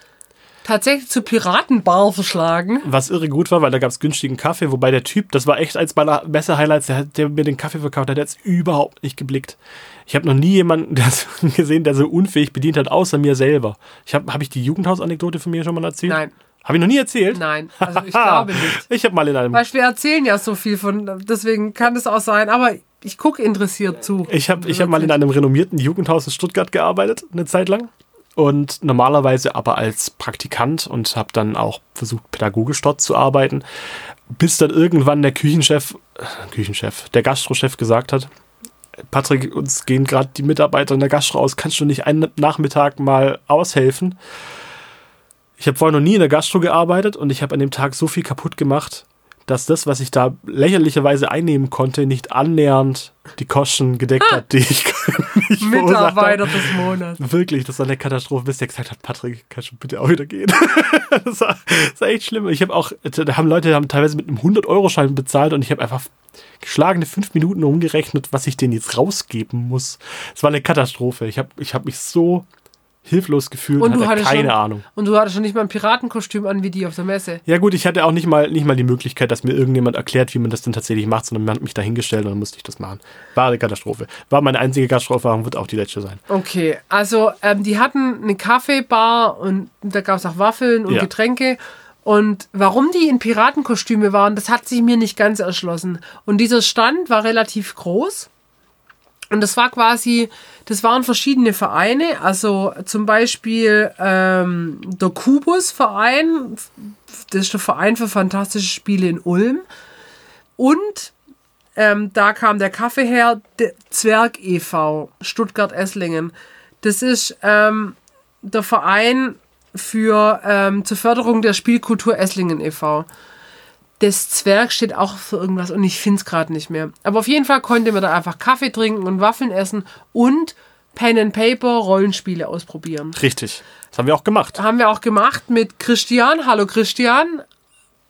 tatsächlich zur Piratenbar verschlagen. Was irre gut war, weil da gab es günstigen Kaffee, wobei der Typ, das war echt eins meiner Messe-Highlights, der, der mir den Kaffee verkauft hat, der hat es überhaupt nicht geblickt. Ich habe noch nie jemanden gesehen, der so unfähig bedient hat, außer mir selber. Ich habe hab ich die Jugendhaus-Anekdote von mir schon mal erzählt? Nein. Habe ich noch nie erzählt? Nein, also ich glaube nicht. Ich habe mal in einem Weißt, wir erzählen ja so viel von, deswegen kann es auch sein, aber ich gucke interessiert zu. Ich habe ich hab mal in einem renommierten Jugendhaus in Stuttgart gearbeitet, eine Zeit lang. Und normalerweise aber als Praktikant und habe dann auch versucht, pädagogisch dort zu arbeiten. Bis dann irgendwann der Küchenchef, äh, Küchenchef, der Gastrochef gesagt hat, Patrick, uns gehen gerade die Mitarbeiter in der Gastro aus, kannst du nicht einen Nachmittag mal aushelfen? Ich habe vorher noch nie in der Gastro gearbeitet und ich habe an dem Tag so viel kaputt gemacht, dass das, was ich da lächerlicherweise einnehmen konnte, nicht annähernd die Kosten gedeckt hat, die ich, ich Mitarbeiter des Monats. Wirklich, das war eine Katastrophe, bis der gesagt hat, Patrick, kannst du bitte auch wieder gehen? das, war, das war echt schlimm. Ich habe auch, da haben Leute haben teilweise mit einem 100-Euro-Schein bezahlt und ich habe einfach geschlagene fünf Minuten umgerechnet, was ich denen jetzt rausgeben muss. Es war eine Katastrophe. Ich habe ich hab mich so hilflos gefühlt Und und du hatte hattest keine schon, Ahnung. Und du hattest schon nicht mal ein Piratenkostüm an wie die auf der Messe. Ja gut, ich hatte auch nicht mal, nicht mal die Möglichkeit, dass mir irgendjemand erklärt, wie man das denn tatsächlich macht, sondern man hat mich dahingestellt und dann musste ich das machen. War eine Katastrophe. War meine einzige Gastroerfahrung, wird auch die letzte sein. Okay, also ähm, die hatten eine Kaffeebar und da gab es auch Waffeln und Ja. Getränke. Und warum die in Piratenkostüme waren, das hat sich mir nicht ganz erschlossen. Und dieser Stand war relativ groß. Und das war quasi, das waren verschiedene Vereine, also zum Beispiel ähm, der Kubus-Verein, das ist der Verein für fantastische Spiele in Ulm. Und ähm, da kam der Kaffee her, der Zwerg e.V., Stuttgart-Esslingen. Das ist ähm, der Verein für ähm, zur Förderung der Spielkultur Esslingen e.V. Das Zwerg steht auch für irgendwas und ich finde es gerade nicht mehr. Aber auf jeden Fall konnte man da einfach Kaffee trinken und Waffeln essen und Pen and Paper Rollenspiele ausprobieren. Richtig. Das haben wir auch gemacht. Haben wir auch gemacht mit Christian. Hallo Christian.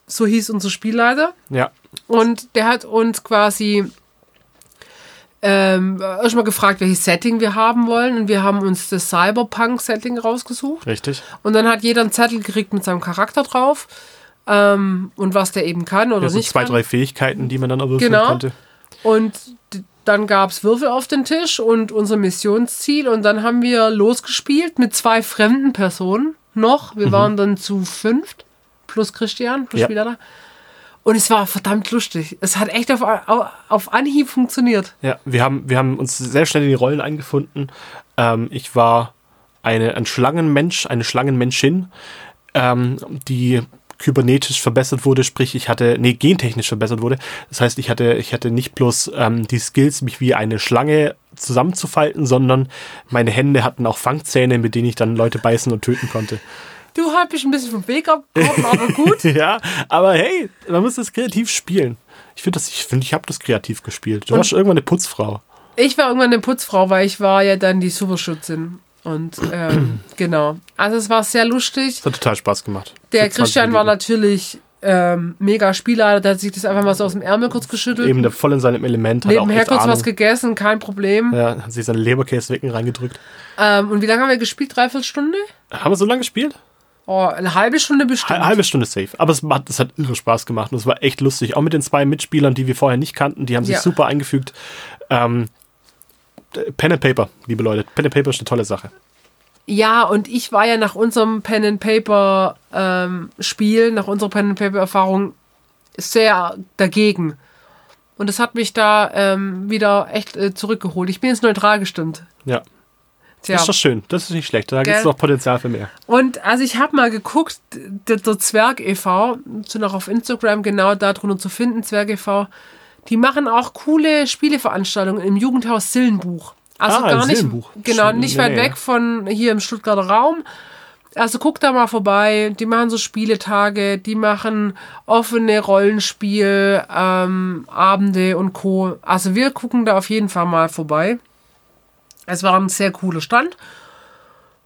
So hieß unser Spielleiter. Ja. Und der hat uns quasi ähm, erstmal gefragt, welches Setting wir haben wollen. Und wir haben uns das Cyberpunk-Setting rausgesucht. Richtig. Und dann hat jeder einen Zettel gekriegt mit seinem Charakter drauf. Ähm, und was der eben kann oder Ja, so nicht zwei, kann. drei Fähigkeiten, die man dann erwürfeln Genau. konnte. Und dann gab es Würfel auf den Tisch und unser Missionsziel. Und dann haben wir losgespielt mit zwei fremden Personen noch. Wir waren dann zu fünft, plus Christian, plus Ja. Spieler. Und es war verdammt lustig. Es hat echt auf, auf, auf Anhieb funktioniert. Ja, wir haben, wir haben uns sehr schnell in die Rollen eingefunden. Ähm, ich war eine, ein Schlangenmensch, eine Schlangenmenschin, ähm, die kybernetisch verbessert wurde, sprich ich hatte, nee, gentechnisch verbessert wurde. Das heißt, ich hatte, ich hatte nicht bloß ähm, die Skills, mich wie eine Schlange zusammenzufalten, sondern meine Hände hatten auch Fangzähne, mit denen ich dann Leute beißen und töten konnte. Du hast mich ein bisschen vom Weg abgekommen, aber gut. ja, aber hey, man muss das kreativ spielen. Ich finde, ich, find, ich habe das kreativ gespielt. Du Und- warst irgendwann eine Putzfrau. Ich war irgendwann eine Putzfrau, weil ich war ja dann die Superschützin. Und ähm, genau. Also es war sehr lustig. Das hat total Spaß gemacht. Der Für 20 Christian war natürlich ähm, mega Spielleiter, der hat sich das einfach mal so aus dem Ärmel kurz geschüttelt. eben der voll in seinem Element. Hat Nebenher kurz Ahnung. was gegessen, kein Problem. Ja, hat sich seine Leberkäsewecken reingedrückt. Ähm, und wie lange haben wir gespielt? Dreiviertel Stunde? Haben wir so lange gespielt? Oh, eine halbe Stunde bestimmt. Eine halbe Stunde safe. Aber es hat, es hat irre Spaß gemacht und es war echt lustig. Auch mit den zwei Mitspielern, die wir vorher nicht kannten, die haben sich Ja. super eingefügt. Ähm, Pen and Paper, liebe Leute. Pen and Paper ist eine tolle Sache. Ja, und ich war ja nach unserem Pen and Paper ähm, Spiel, nach unserer Pen and Paper Erfahrung sehr dagegen. Und das hat mich da ähm, wieder echt äh, zurückgeholt. Ich bin jetzt neutral gestimmt. Ja. Tja. Das ist doch schön. Das ist nicht schlecht. Da gibt es noch Potenzial für mehr. Und also ich habe mal geguckt, der, der Zwerg e.V., sind auch auf Instagram genau darunter zu finden, Zwerg e.V., die machen auch coole Spieleveranstaltungen im Jugendhaus Sillenbuch. Also Ah, gar nicht, genau, nicht weit weg von hier im Stuttgarter Raum. Also guck da mal vorbei. Die machen so Spieletage, die machen offene Rollenspiel, ähm, Abende und Co. Also wir gucken da auf jeden Fall mal vorbei. Es war ein sehr cooler Stand.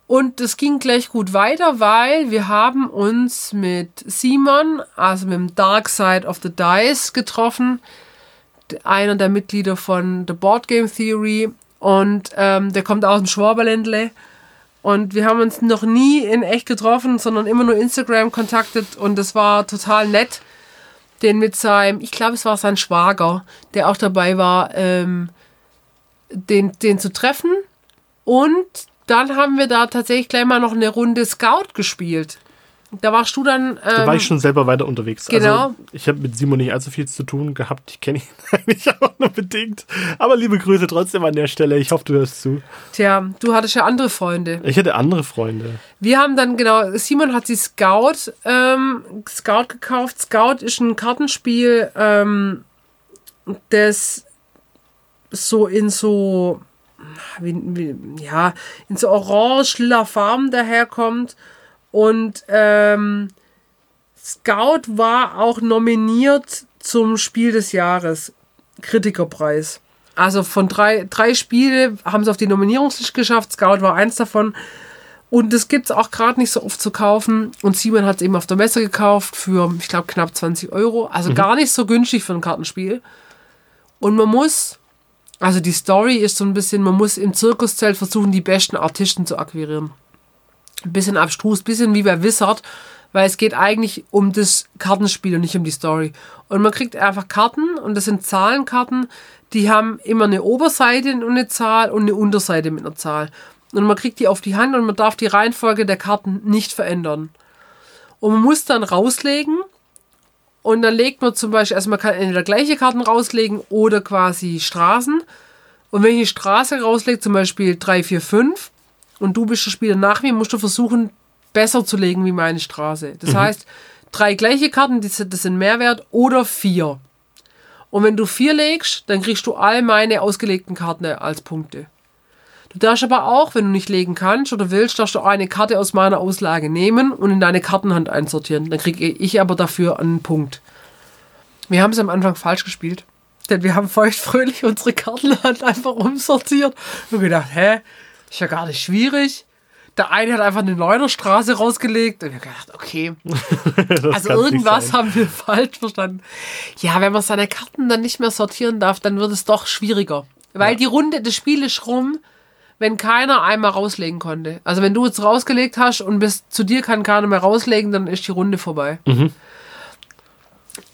Und es ging gleich gut weiter, weil wir haben uns mit Simon, also mit dem Dark Side of the Dice getroffen, einer der Mitglieder von The Board Game Theory und ähm, der kommt aus dem Schwaberländle und wir haben uns noch nie in echt getroffen, sondern immer nur Instagram kontaktet und das war total nett, den mit seinem, ich glaube es war sein Schwager, der auch dabei war, ähm, den, den zu treffen und dann haben wir da tatsächlich gleich mal noch eine Runde Scout gespielt. Da warst du dann. Da Ähm, war ich schon selber weiter unterwegs. genau. Also, ich habe mit Simon nicht allzu viel zu tun gehabt. Ich kenne ihn eigentlich auch nur bedingt. Aber liebe Grüße trotzdem an der Stelle. Ich hoffe, du hörst zu. Tja, du hattest ja andere Freunde. Ich hätte andere Freunde. Wir haben dann, genau, Simon hat sich Scout, ähm, Scout gekauft. Scout ist ein Kartenspiel, ähm, das so in so, wie, wie, ja, in so orange-lila Farben daherkommt. Und ähm, Scout war auch nominiert zum Spiel des Jahres. Kritikerpreis. Also von drei, drei Spiele haben sie auf die Nominierungsliste geschafft. Scout war eins davon. Und das gibt es auch gerade nicht so oft zu kaufen. Und Simon hat es eben auf der Messe gekauft für, ich glaube, knapp 20 Euro. Also gar nicht so günstig für ein Kartenspiel. Und man muss, also die Story ist so ein bisschen, man muss im Zirkuszelt versuchen, die besten Artisten zu akquirieren. Ein bisschen abstrus, bisschen wie bei Wizard, weil es geht eigentlich um das Kartenspiel und nicht um die Story. Und man kriegt einfach Karten und das sind Zahlenkarten, die haben immer eine Oberseite und eine Zahl und eine Unterseite mit einer Zahl. Und man kriegt die auf die Hand und man darf die Reihenfolge der Karten nicht verändern. Und man muss dann rauslegen und dann legt man zum Beispiel, also man kann entweder gleiche Karten rauslegen oder quasi Straßen. Und wenn ich eine Straße rauslege, zum Beispiel 3, 4, 5, und du bist der Spieler nach mir, musst du versuchen, besser zu legen wie meine Straße. Das heißt, drei gleiche Karten, das das sind Mehrwert, oder vier. Und wenn du vier legst, dann kriegst du all meine ausgelegten Karten als Punkte. Du darfst aber auch, wenn du nicht legen kannst oder willst, darfst du eine Karte aus meiner Auslage nehmen und in deine Kartenhand einsortieren. Dann kriege ich aber dafür einen Punkt. Wir haben es am Anfang falsch gespielt. Denn wir haben feuchtfröhlich unsere Kartenhand einfach umsortiert und gedacht, hä, ist ja gar nicht schwierig. Der eine hat einfach eine Neunerstraße rausgelegt und wir haben gedacht, okay, also irgendwas haben wir falsch verstanden. Ja, wenn man seine Karten dann nicht mehr sortieren darf, dann wird es doch schwieriger. Weil die Runde des Spiels ist rum, wenn keiner einmal rauslegen konnte. Also wenn du jetzt rausgelegt hast und bis zu dir kann keiner mehr rauslegen, dann ist die Runde vorbei.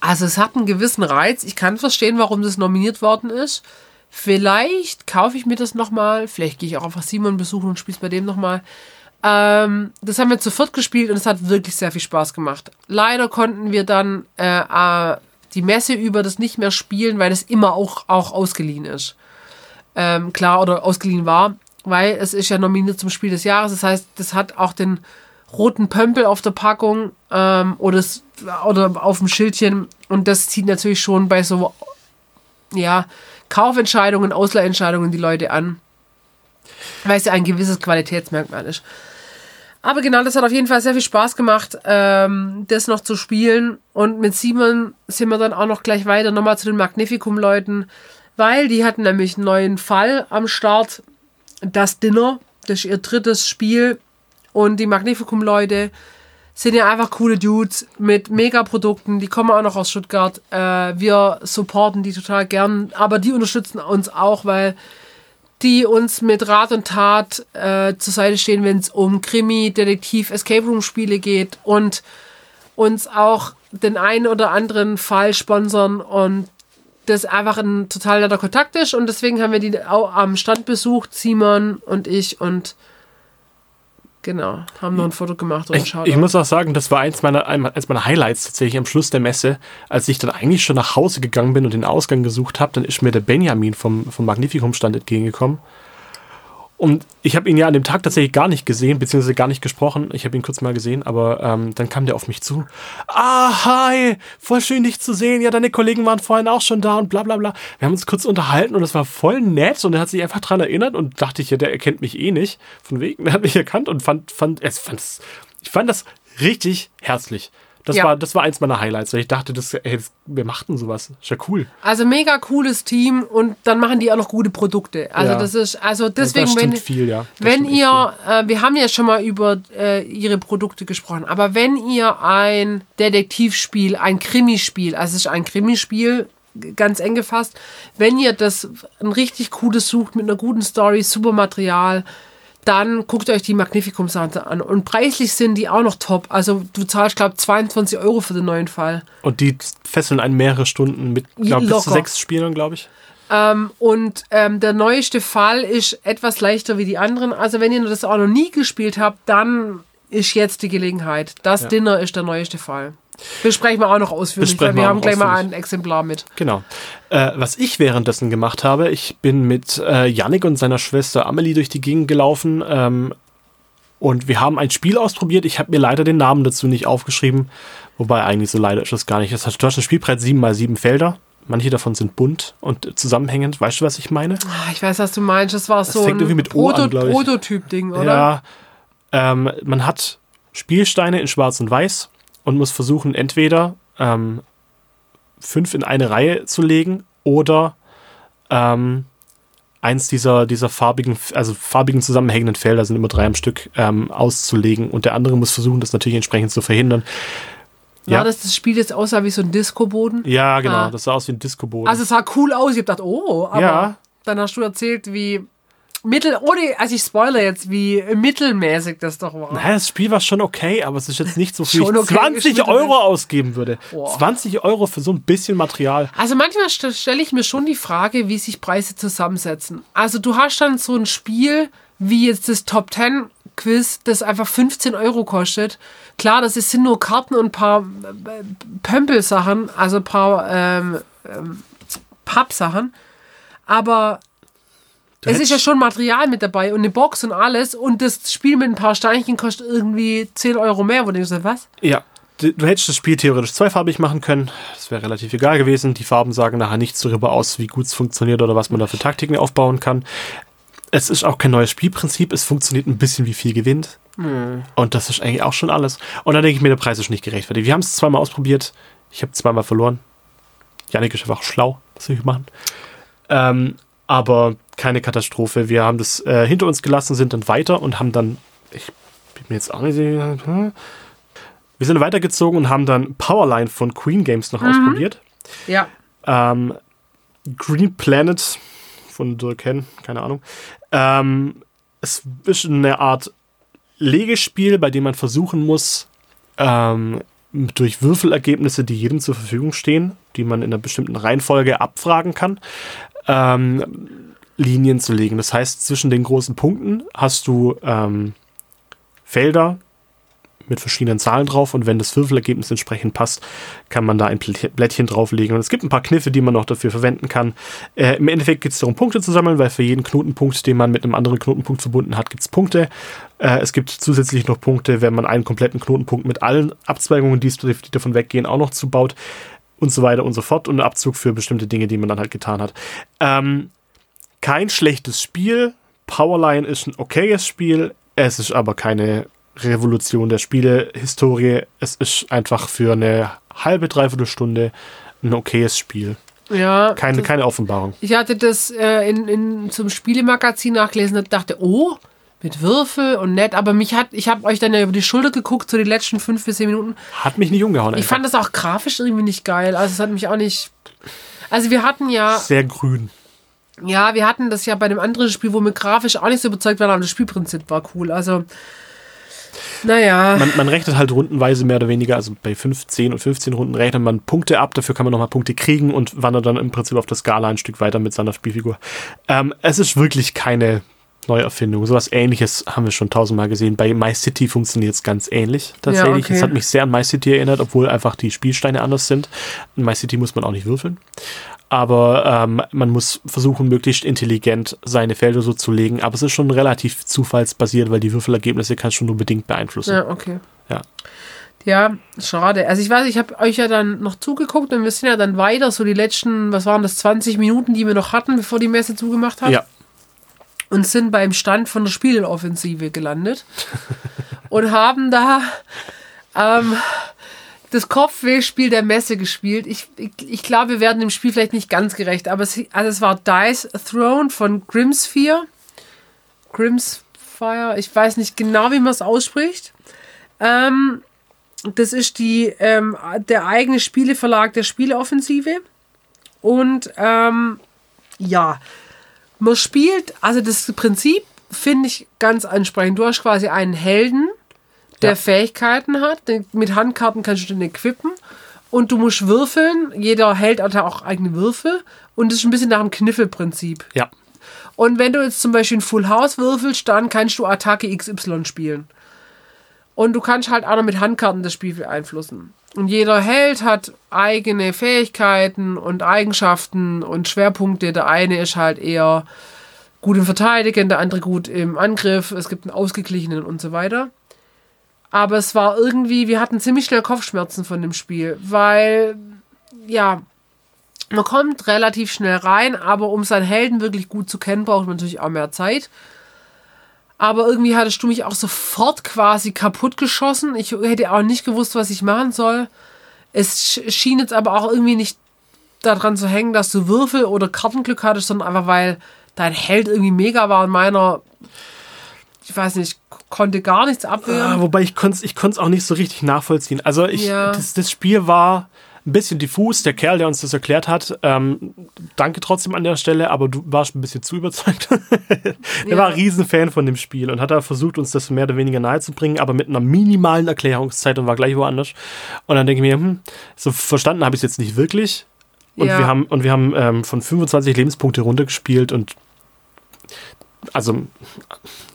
Also es hat einen gewissen Reiz. Ich kann verstehen, warum das nominiert worden ist. Vielleicht kaufe ich mir das nochmal. Vielleicht gehe ich auch einfach Simon besuchen und spiele es bei dem nochmal. Ähm, das haben wir zu viert gespielt und es hat wirklich sehr viel Spaß gemacht. Leider konnten wir dann äh, äh, die Messe über das nicht mehr spielen, weil es immer auch, auch ausgeliehen ist. Ähm, klar, oder ausgeliehen war, weil es ist ja nominiert zum Spiel des Jahres. Das heißt, das hat auch den roten Pömpel auf der Packung ähm, oder, oder auf dem Schildchen und das zieht natürlich schon bei so ja, Kaufentscheidungen, Ausleihentscheidungen die Leute an, weil es ja ein gewisses Qualitätsmerkmal ist. Aber genau, das hat auf jeden Fall sehr viel Spaß gemacht, ähm, das noch zu spielen. Und mit Simon sind wir dann auch noch gleich weiter, nochmal zu den Magnificum-Leuten, weil die hatten nämlich einen neuen Fall am Start. Das Dinner, das ist ihr drittes Spiel. Und die Magnificum-Leute sind ja einfach coole Dudes mit Mega-Produkten. Die kommen auch noch aus Stuttgart. Äh, wir supporten die total gern, aber die unterstützen uns auch, weil die uns mit Rat und Tat äh, zur Seite stehen, wenn es um Krimi, Detektiv, Escape Room Spiele geht und uns auch den einen oder anderen Fall sponsern und das einfach ein total netter Kontakt ist und deswegen haben wir die auch am Stand besucht, Simon und ich und genau, haben noch ein Foto gemacht und Ich, schaut ich muss auch sagen, das war eins meiner, eins meiner Highlights tatsächlich am Schluss der Messe, als ich dann eigentlich schon nach Hause gegangen bin und den Ausgang gesucht habe, dann ist mir der Benjamin vom, vom Magnificum-Stand entgegengekommen. Und ich habe ihn ja an dem Tag tatsächlich gar nicht gesehen, beziehungsweise gar nicht gesprochen. Ich habe ihn kurz mal gesehen, aber ähm, dann kam der auf mich zu. Ah, hi, voll schön dich zu sehen. Ja, deine Kollegen waren vorhin auch schon da und bla bla bla. Wir haben uns kurz unterhalten und es war voll nett und er hat sich einfach dran erinnert und dachte ich, ja, der erkennt mich eh nicht. Von wegen, er hat mich erkannt und fand, fand, es fand, ich fand das richtig herzlich. Das, Ja. war, das war eins meiner Highlights, weil ich dachte, das, ey, das, wer macht denn sowas? Ist ja cool. Also mega cooles Team und dann machen die auch noch gute Produkte. Also Ja. das ist, also deswegen, das wenn, stimmt viel, ja. Wenn ihr, äh, wir haben ja schon mal über äh, ihre Produkte gesprochen, aber wenn ihr ein Detektivspiel, ein Krimispiel, also es ist ein Krimispiel, ganz eng gefasst, wenn ihr das ein richtig cooles sucht mit einer guten Story, super Material, dann guckt euch die Magnificum-Sachen an. Und preislich sind die auch noch top. Also du zahlst, glaube ich, 22 Euro für den neuen Fall. Und die fesseln einen mehrere Stunden mit, glaube bis zu sechs Spielern, glaube ich. Ähm, und ähm, der neueste Fall ist etwas leichter wie die anderen. Also wenn ihr das auch noch nie gespielt habt, dann ist jetzt die Gelegenheit. Das Ja. Dinner ist der neueste Fall. Besprechen wir auch noch ausführlich, weil wir haben gleich mal ein Exemplar mit. Genau. Äh, was ich währenddessen gemacht habe, ich bin mit äh, Yannick und seiner Schwester Amelie durch die Gegend gelaufen ähm, und wir haben ein Spiel ausprobiert. Ich habe mir leider den Namen dazu nicht aufgeschrieben, wobei eigentlich so leider ist das gar nicht. Das hat, du hast ein Spielbrett 7 mal 7 Felder. Manche davon sind bunt und zusammenhängend. Weißt du, was ich meine? Ah, Ich weiß, was du meinst. Das war so fängt ein irgendwie mit Proto. Prototyp-Ding, oder? Ja. Ähm, man hat Spielsteine in Schwarz und Weiß und muss versuchen, entweder ähm, fünf in eine Reihe zu legen oder ähm, eins dieser, dieser farbigen, also farbigen zusammenhängenden Felder sind immer drei am Stück ähm, auszulegen und der andere muss versuchen, das natürlich entsprechend zu verhindern. War Ja. das das Spiel jetzt aussah wie so ein Disco-Boden? Ja, genau. Ah. Das sah aus wie ein Disco-Boden. Also es sah cool aus. Ich hab gedacht, oh, aber Ja. dann hast du erzählt, wie mittel, ohne, also ich spoilere jetzt, wie mittelmäßig das doch war. Naja, das Spiel war schon okay, aber es ist jetzt nicht so viel. Okay, 20 ist Euro ausgeben würde. Boah. 20 Euro für so ein bisschen Material. Also manchmal st stelle ich mir schon die Frage, wie sich Preise zusammensetzen. Also du hast dann so ein Spiel wie jetzt das Top 10 Quiz, das einfach 15 Euro kostet. Klar, das ist- sind nur Karten und ein paar äh, Pömpelsachen, also ein paar ähm, ähm, Pappsachen. Aber es ist ja schon Material mit dabei und eine Box und alles und das Spiel mit ein paar Steinchen kostet irgendwie 10 Euro mehr, wo du denkst, was? Ja, du du hättest das Spiel theoretisch zweifarbig machen können. Das wäre relativ egal gewesen. Die Farben sagen nachher nichts darüber aus, wie gut es funktioniert oder was man da für Taktiken aufbauen kann. Es ist auch kein neues Spielprinzip. Es funktioniert ein bisschen wie viel gewinnt. Und das ist eigentlich auch schon alles. Und dann denke ich mir, der Preis ist nicht gerechtfertigt. Wir haben es zweimal ausprobiert. Ich habe zweimal verloren. Janik ist einfach schlau, das will ich machen. Ähm, aber keine Katastrophe. Wir haben das äh, hinter uns gelassen, sind dann weiter und haben dann, ich bin mir jetzt auch nicht sicher, hm? wir sind weitergezogen und haben dann Powerline von Queen Games noch ausprobiert. Ja. Ähm, Green Planet von Dirk Henn, keine Ahnung. Ähm, es ist eine Art Legespiel, bei dem man versuchen muss, ähm, durch Würfelergebnisse, die jedem zur Verfügung stehen, die man in einer bestimmten Reihenfolge abfragen kann, ähm, Linien zu legen. Das heißt, zwischen den großen Punkten hast du ähm, Felder mit verschiedenen Zahlen drauf und wenn das Würfelergebnis entsprechend passt, kann man da ein Blätt- Blättchen drauflegen. Und es gibt ein paar Kniffe, die man noch dafür verwenden kann. Äh, Im Endeffekt geht es darum, Punkte zu sammeln, weil für jeden Knotenpunkt, den man mit einem anderen Knotenpunkt verbunden hat, gibt es Punkte. Äh, es gibt zusätzlich noch Punkte, wenn man einen kompletten Knotenpunkt mit allen Abzweigungen, die, die davon weggehen, auch noch zubaut und so weiter und so fort und einen Abzug für bestimmte Dinge, die man dann halt getan hat. Ähm, kein schlechtes Spiel. Powerline ist ein okayes Spiel. Es ist aber keine Revolution der Spielehistorie. Es ist einfach für eine halbe, dreiviertel Stunde ein okayes Spiel. Ja. Keine, das, keine Offenbarung. ich hatte das äh, in, in, zum Spielemagazin nachgelesen und dachte, oh, mit Würfel und nett, aber mich hat, ich habe euch dann ja über die Schulter geguckt, so die letzten fünf bis zehn Minuten. Hat mich nicht umgehauen. Ich einfach. fand das auch grafisch irgendwie nicht geil. Also es hat mich auch nicht. Also wir hatten ja, Sehr grün. Ja, wir hatten das ja bei einem anderen Spiel, wo wir grafisch auch nicht so überzeugt waren, aber das Spielprinzip war cool. Also, naja. Man, man rechnet halt rundenweise mehr oder weniger, also bei 15 und 15 Runden rechnet man Punkte ab, dafür kann man nochmal Punkte kriegen und wandert dann im Prinzip auf der Skala ein Stück weiter mit seiner Spielfigur. Ähm, es ist wirklich keine Neuerfindung. Sowas ähnliches haben wir schon tausendmal gesehen. Bei My City funktioniert es ganz ähnlich tatsächlich. okay. Es hat mich sehr an My City erinnert, obwohl einfach die Spielsteine anders sind. In My City muss man auch nicht würfeln. Aber ähm, man muss versuchen, möglichst intelligent seine Felder so zu legen. Aber es ist schon relativ zufallsbasiert, weil die Würfelergebnisse kannst du nur bedingt beeinflussen. Ja, okay. Ja. Ja, schade. Also ich weiß, ich habe euch ja dann noch zugeguckt und wir sind ja dann weiter, so die letzten, was waren das, 20 Minuten, die wir noch hatten, bevor die Messe zugemacht hat. Ja. Und sind beim Stand von der Spieleoffensive gelandet und haben da ähm, das Kopfwehspiel der Messe gespielt. Ich, ich, ich glaube, wir werden dem Spiel vielleicht nicht ganz gerecht, aber es, also es war Dice Throne von Grimsphere. Grimspire, ich weiß nicht genau, wie man es ausspricht. Ähm, das ist die, ähm, der eigene Spieleverlag der Spieleoffensive. Und ähm, ja, man spielt, also das Prinzip finde ich ganz ansprechend. Du hast quasi einen Helden, der Ja. Fähigkeiten hat. Mit Handkarten kannst du den equippen. Und du musst würfeln. Jeder Held hat auch eigene Würfel. Und das ist ein bisschen nach dem Kniffelprinzip. Ja. Und wenn du jetzt zum Beispiel ein Full House würfelst, dann kannst du Attacke XY spielen. Und du kannst halt auch noch mit Handkarten das Spiel beeinflussen. Und jeder Held hat eigene Fähigkeiten und Eigenschaften und Schwerpunkte. Der eine ist halt eher gut im Verteidigen, der andere gut im Angriff. Es gibt einen ausgeglichenen und so weiter. Aber es war irgendwie, wir hatten ziemlich schnell Kopfschmerzen von dem Spiel, weil, ja, man kommt relativ schnell rein, aber um seinen Helden wirklich gut zu kennen, braucht man natürlich auch mehr Zeit. Aber irgendwie hattest du mich auch sofort quasi kaputt geschossen. Ich hätte auch nicht gewusst, was ich machen soll. Es sch- schien jetzt aber auch irgendwie nicht daran zu hängen, dass du Würfel oder Kartenglück hattest, sondern einfach weil dein Held irgendwie mega war und meiner, ich weiß nicht, konnte gar nichts abwehren. Ah, wobei ich konnte es ich konnt's auch nicht so richtig nachvollziehen. Also ich, Ja. das, das Spiel war ein bisschen diffus. Der Kerl, der uns das erklärt hat, ähm, danke trotzdem an der Stelle, aber du warst ein bisschen zu überzeugt. er Ja. war ein Riesenfan von dem Spiel und hat da versucht, uns das mehr oder weniger nahezubringen, aber mit einer minimalen Erklärungszeit und war gleich woanders. Und dann denke ich mir, hm, so verstanden habe ich es jetzt nicht wirklich. Und Ja. wir haben, und wir haben ähm, von 25 Lebenspunkte runtergespielt und also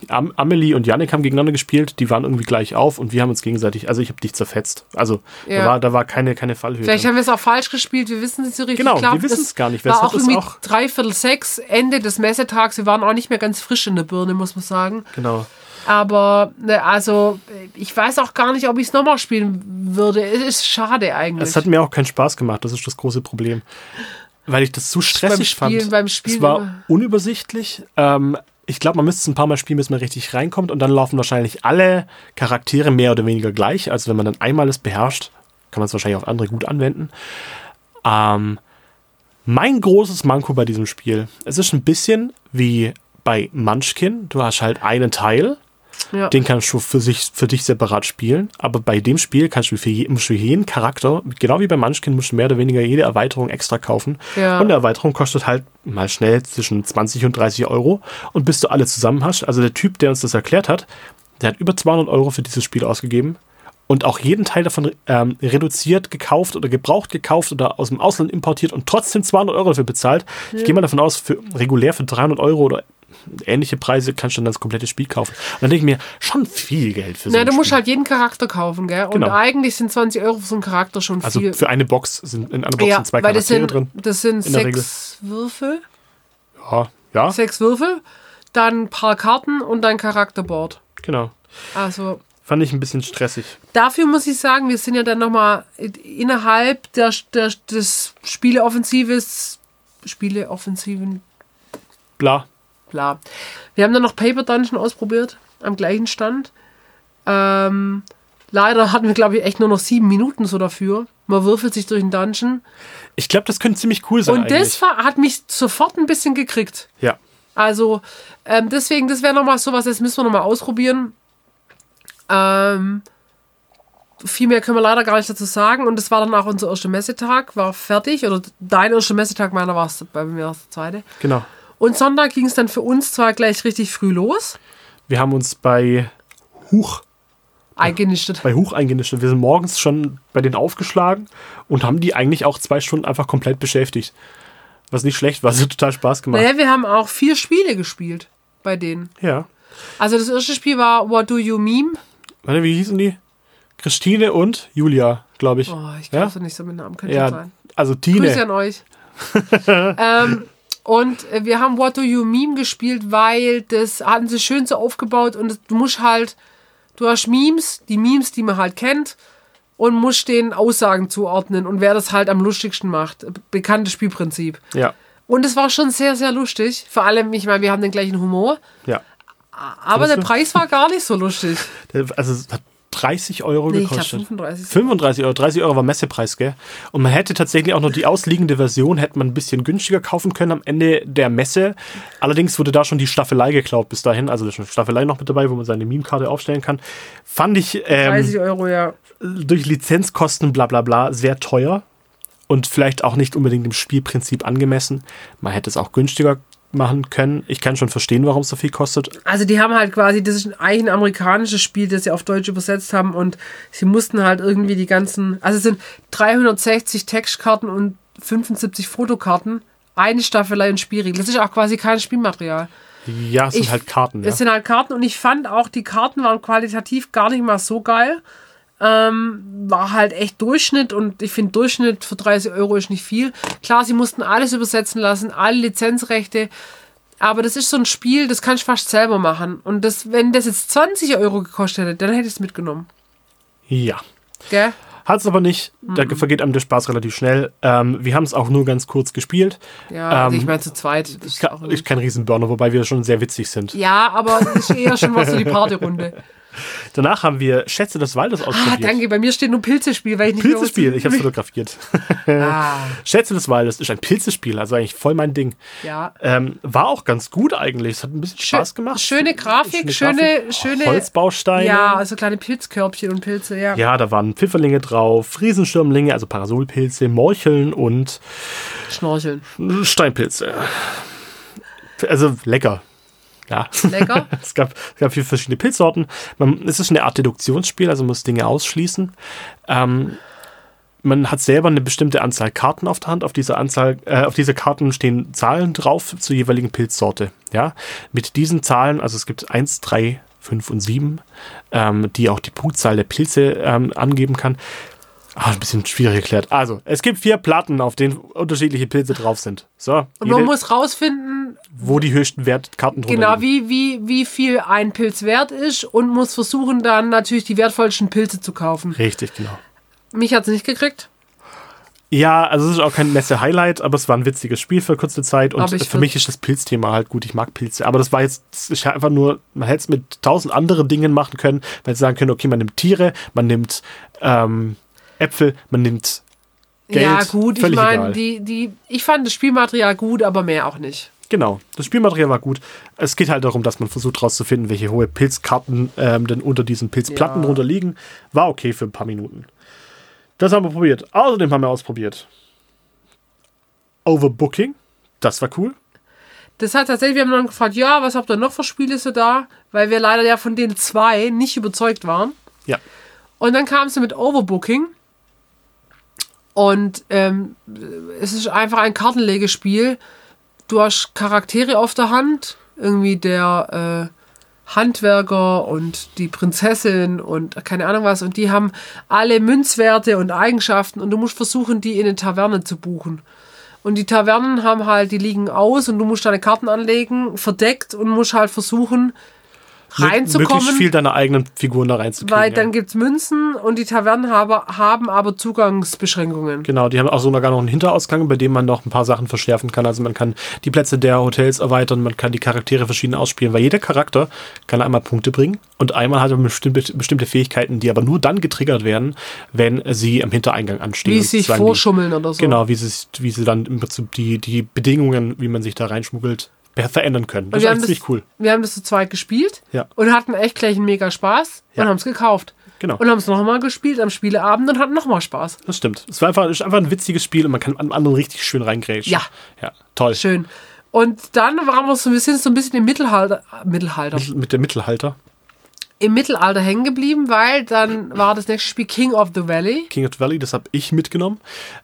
Am Amelie und Yannick haben gegeneinander gespielt, die waren irgendwie gleich auf und wir haben uns gegenseitig, also ich habe dich zerfetzt. Also Ja. da, war, da war keine, keine Fallhöhe. Vielleicht haben wir es auch falsch gespielt, wir wissen es nicht so richtig. Genau, glaub, wir wissen es gar nicht. War auch es irgendwie auch- dreiviertel sechs, Ende des Messetags. Wir waren auch nicht mehr ganz frisch in der Birne, muss man sagen. genau. Aber ne, also ich weiß auch gar nicht, ob ich es nochmal spielen würde. Es ist schade eigentlich. Es hat mir auch keinen Spaß gemacht, das ist das große Problem. Weil ich das zu stressig Spielen- fand. beim Spielen es war unübersichtlich. Ähm, ich glaube, man müsste es ein paar Mal spielen, bis man richtig reinkommt und dann laufen wahrscheinlich alle Charaktere mehr oder weniger gleich. Also wenn man dann einmal es beherrscht, kann man es wahrscheinlich auf andere gut anwenden. Ähm, mein großes Manko bei diesem Spiel, es ist ein bisschen wie bei Munchkin. Du hast halt einen Teil ja. den kannst du für, sich, für dich separat spielen. Aber bei dem Spiel kannst du für, je, musst du jeden Charakter, genau wie bei Munchkin, musst du mehr oder weniger jede Erweiterung extra kaufen. Ja. Und eine Erweiterung kostet halt mal schnell zwischen 20 und 30 Euro. Und bis du alle zusammen hast, also der Typ, der uns das erklärt hat, der hat über 200 Euro für dieses Spiel ausgegeben. Und auch jeden Teil davon ähm, reduziert gekauft oder gebraucht gekauft oder aus dem Ausland importiert und trotzdem 200 Euro dafür bezahlt. Ich gehe mal davon aus, für, regulär für 300 Euro oder ähnliche Preise kannst du dann das komplette Spiel kaufen. Und dann denke ich mir, schon viel Geld für so Na, ein du musst Spiel. halt jeden Charakter kaufen, gell? Und Genau. eigentlich sind 20 Euro für so einen Charakter schon Also viel. für eine Box sind in einer Box ja, sind zwei weil das Charaktere sind, drin. das sind sechs Würfel. Ja, ja, Sechs Würfel, dann ein paar Karten und dein Charakterboard. genau. Also Fand ich ein bisschen stressig. dafür muss ich sagen, wir sind ja dann nochmal innerhalb der, der, des Spieleoffensives, Spieleoffensiven, Bla. Bla. Wir haben dann noch Paper Dungeon ausprobiert, am gleichen Stand. Ähm, leider hatten wir, glaube ich, echt nur noch sieben Minuten so dafür. Man würfelt sich durch den Dungeon. Ich glaube, das könnte ziemlich cool sein Und das war, hat mich sofort ein bisschen gekriegt. ja. Also, ähm, deswegen, das wäre nochmal sowas, das müssen wir nochmal ausprobieren. Ähm, viel mehr können wir leider gar nicht dazu sagen. Und das war dann auch unser erster Messetag, war fertig. Oder dein erster Messetag, meiner war es bei mir der zweite. Genau. Und Sonntag ging es dann für uns zwar gleich richtig früh los, Wir haben uns bei Huch, eingenistet. bei Huch eingenistet. Wir sind morgens schon bei denen aufgeschlagen und haben die eigentlich auch zwei Stunden einfach komplett beschäftigt. Was nicht schlecht war, es hat total Spaß gemacht. Naja, wir haben auch vier Spiele gespielt bei denen. Ja. Also das erste Spiel war What Do You Meme? Warte, wie hießen die? Christine und Julia, glaube ich. Oh, ich Ja? glaube so nicht so mit Namen, könnte ja, sein. also Grüße Tine. an euch. ähm, und äh, wir haben What Do You Meme gespielt, weil das hatten sie schön so aufgebaut und du musst halt, du hast Memes, die Memes, die man halt kennt und musst den Aussagen zuordnen und wer das halt am lustigsten macht. Bekanntes Spielprinzip. Ja. Und es war schon sehr, sehr lustig. Vor allem, ich meine, wir haben den gleichen Humor, Ja. aber der? Preis war gar nicht so lustig. Also es hat 30 Euro Nee, ich gekostet. 35. 35 Euro, 30 Euro war Messepreis, gell? Und man hätte tatsächlich auch noch die ausliegende Version, hätte man ein bisschen günstiger kaufen können am Ende der Messe. Allerdings wurde da schon die Staffelei geklaut bis dahin. Also da ist eine Staffelei noch mit dabei, wo man seine Meme-Karte aufstellen kann. Fand ich ähm, 30 Euro, ja. durch Lizenzkosten bla bla bla sehr teuer und vielleicht auch nicht unbedingt dem Spielprinzip angemessen. Man hätte es auch günstiger machen können. Ich kann schon verstehen, warum es so viel kostet. Also die haben halt quasi, das ist eigentlich ein amerikanisches Spiel, das sie auf Deutsch übersetzt haben und sie mussten halt irgendwie die ganzen, also es sind 360 Textkarten und 75 Fotokarten, eine Staffelei und Spielregeln. Das ist auch quasi kein Spielmaterial. Ja, es sind Ich- halt Karten. Ja. Es sind halt Karten und ich fand auch, die Karten waren qualitativ gar nicht mal so geil. Ähm, war halt echt Durchschnitt und ich finde Durchschnitt für 30 Euro ist nicht viel. Klar, sie mussten alles übersetzen lassen, alle Lizenzrechte. Aber das ist so ein Spiel, das kannst du fast selber machen. Und das, wenn das jetzt 20 Euro gekostet hätte, dann hätte ich es mitgenommen. ja. Gell? Hat es aber nicht. Da vergeht einem der Spaß relativ schnell. Ähm, wir haben es auch nur ganz kurz gespielt. Ja, also Ähm, ich meine zu zweit. Ist Ist kein Riesenburner, wobei wir schon sehr witzig sind. ja, aber das ist eher schon was für die Partyrunde. Danach haben wir Schätze des Waldes Ah, ausprobiert. danke. Bei mir steht nur Pilzespiel, weil ich nicht Pilzespiel, ich habe es fotografiert. Ah, Schätze des Waldes ist ein Pilzespiel, also eigentlich voll mein Ding. ja. Ähm, war auch ganz gut eigentlich. Es hat ein bisschen Schö- Spaß gemacht. Schöne Grafik, schöne, schöne. Holzbausteine. Ja, also kleine Pilzkörbchen und Pilze, ja. Ja, da waren Pfifferlinge drauf, Riesenschirmlinge, also Parasolpilze, Morcheln und Schnorcheln. Steinpilze. Also lecker. Ja. Lecker. Es gab, es gab vier verschiedene Pilzsorten. Man, es ist eine Art Deduktionsspiel, also man muss Dinge ausschließen. Ähm, man hat selber eine bestimmte Anzahl Karten auf der Hand. Auf dieser Anzahl, äh, auf diese Karten stehen Zahlen drauf zur jeweiligen Pilzsorte. Ja, mit diesen Zahlen, also es gibt 1, 3, 5 und 7, ähm, die auch die Punktzahl der Pilze ähm, angeben kann. Ah, ein bisschen schwierig erklärt. Also, es gibt vier Platten, auf denen unterschiedliche Pilze drauf sind. So. Und man muss rausfinden, wo die höchsten Wertkarten drunter Genau, wie, wie, wie viel ein Pilz wert ist und muss versuchen, dann natürlich die wertvollsten Pilze zu kaufen. Richtig, genau. Mich hat es nicht gekriegt. Ja, also es ist auch kein Messe-Highlight, aber es war ein witziges Spiel für kurze Zeit und für mich ist das Pilzthema halt gut. Ich mag Pilze, aber das war jetzt das ist einfach nur, man hätte es mit tausend anderen Dingen machen können, weil sie sagen können, okay, man nimmt Tiere, man nimmt ähm, Äpfel, man nimmt Geld. Ja, gut, ich meine, die, die, ich fand das Spielmaterial gut, aber mehr auch nicht. Genau, das Spielmaterial war gut. Es geht halt darum, dass man versucht herauszufinden, welche hohe Pilzkarten ähm, denn unter diesen Pilzplatten ja. drunter liegen. War okay für ein paar Minuten. Das haben wir probiert. Außerdem haben wir ausprobiert. Overbooking. Das war cool. Das hat tatsächlich, wir haben dann gefragt, ja, was habt ihr noch für Spiele so da? Weil wir leider ja von den zwei nicht überzeugt waren. Ja. Und dann kam sie mit Overbooking. Und ähm, es ist einfach ein Kartenlegespiel. Du hast Charaktere auf der Hand. Irgendwie der äh, Handwerker und die Prinzessin und keine Ahnung was. Und die haben alle Münzwerte und Eigenschaften. Und du musst versuchen, die in eine Taverne zu buchen. Und die Tavernen haben halt, die liegen aus und du musst deine Karten anlegen, verdeckt und musst halt versuchen, reinzukommen. Möglichst viel deiner eigenen Figuren da reinzukriegen. Weil ja. dann gibt es Münzen und die Tavernenhaber haben aber Zugangsbeschränkungen. Genau, die haben auch sogar noch einen Hinterausgang, bei dem man noch ein paar Sachen verschärfen kann. Also man kann die Plätze der Hotels erweitern, man kann die Charaktere verschieden ausspielen, weil jeder Charakter kann einmal Punkte bringen und einmal hat er bestimmte, bestimmte Fähigkeiten, die aber nur dann getriggert werden, wenn sie am Hintereingang anstehen. Wie sie sich vorschummeln oder so. Genau, wie sie, wie sie dann im Prinzip die, die Bedingungen, wie man sich da reinschmuggelt, verändern können. Das ist eigentlich ziemlich cool. Wir haben das zu zweit gespielt ja. und hatten echt gleich einen mega Spaß ja. und haben es gekauft. Genau. Und haben es nochmal gespielt am Spieleabend und hatten nochmal Spaß. Das stimmt. Es war einfach, ist einfach ein witziges Spiel und man kann am anderen richtig schön reingrätschen. Ja. Ja, toll. Schön. Und dann waren wir so, wir sind so ein bisschen im Mittelalter. Mittelalter. Mit, mit der Mittelalter. Im Mittelalter hängen geblieben, weil dann war das nächste Spiel King of the Valley. King of the Valley, das habe ich mitgenommen.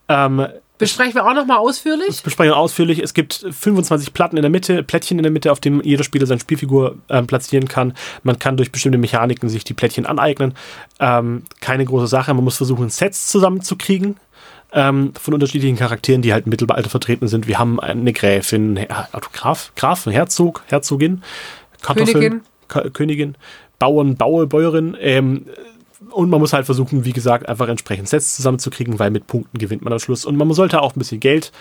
Ähm, Besprechen wir auch nochmal ausführlich? Das besprechen wir ausführlich. Es gibt 25 Platten in der Mitte, Plättchen in der Mitte, auf dem jeder Spieler seine Spielfigur äh, platzieren kann. Man kann durch bestimmte Mechaniken sich die Plättchen aneignen. Ähm, keine große Sache. Man muss versuchen, Sets zusammenzukriegen. Ähm, von unterschiedlichen Charakteren, die halt im Mittelalter vertreten sind. Wir haben eine Gräfin, also Graf, Graf, Herzog, Herzogin, Königin. Königin, Bauern, Bauer, Bäuerin. Ähm, und man muss halt versuchen, wie gesagt, einfach entsprechend Sets zusammenzukriegen, weil mit Punkten gewinnt man am Schluss. Und man sollte auch ein bisschen Geld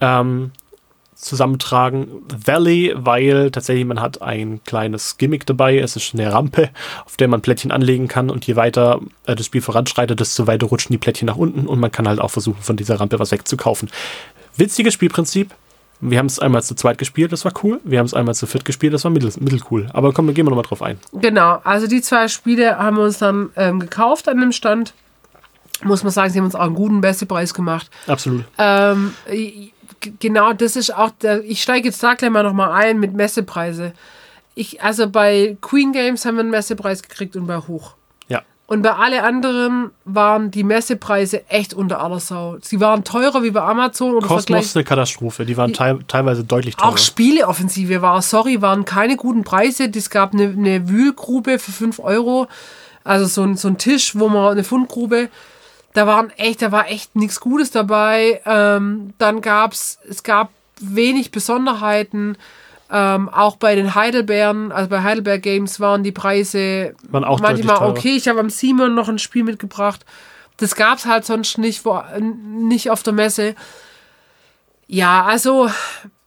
ähm, zusammentragen. Valley, weil tatsächlich man hat ein kleines Gimmick dabei. Es ist eine Rampe, auf der man Plättchen anlegen kann. Und je weiter äh, das Spiel voranschreitet, desto weiter rutschen die Plättchen nach unten. Und man kann halt auch versuchen, von dieser Rampe was wegzukaufen. Witziges Spielprinzip. Wir haben es einmal zu zweit gespielt, das war cool. Wir haben es einmal zu viert gespielt, das war mittel, mittelcool. Aber komm, gehen wir nochmal drauf ein. Genau, also die zwei Spiele haben wir uns dann ähm, gekauft an dem Stand. Muss man sagen, sie haben uns auch einen guten Messepreis gemacht. Absolut. Ähm, genau, das ist auch der. Ich steige jetzt da gleich mal nochmal ein mit Messepreise. Ich, also bei Queen Games haben wir einen Messepreis gekriegt und bei Hoch. Und bei alle anderen waren die Messepreise echt unter aller Sau. Sie waren teurer wie bei Amazon. Oder Kosmos eine Katastrophe. Die waren te teilweise deutlich teurer. Auch Spieleoffensive war, sorry, waren keine guten Preise. Es gab eine, eine Wühlgrube für 5 Euro. Also so ein, so ein Tisch, wo man eine Fundgrube. Da waren echt, da war echt nichts Gutes dabei. Ähm, dann gab's, es gab wenig Besonderheiten. Ähm, auch bei den Heidelbeeren, also bei Heidelberg Games waren die Preise waren auch manchmal okay. Ich habe am Simon noch ein Spiel mitgebracht. Das gab es halt sonst nicht, wo, nicht auf der Messe. Ja, also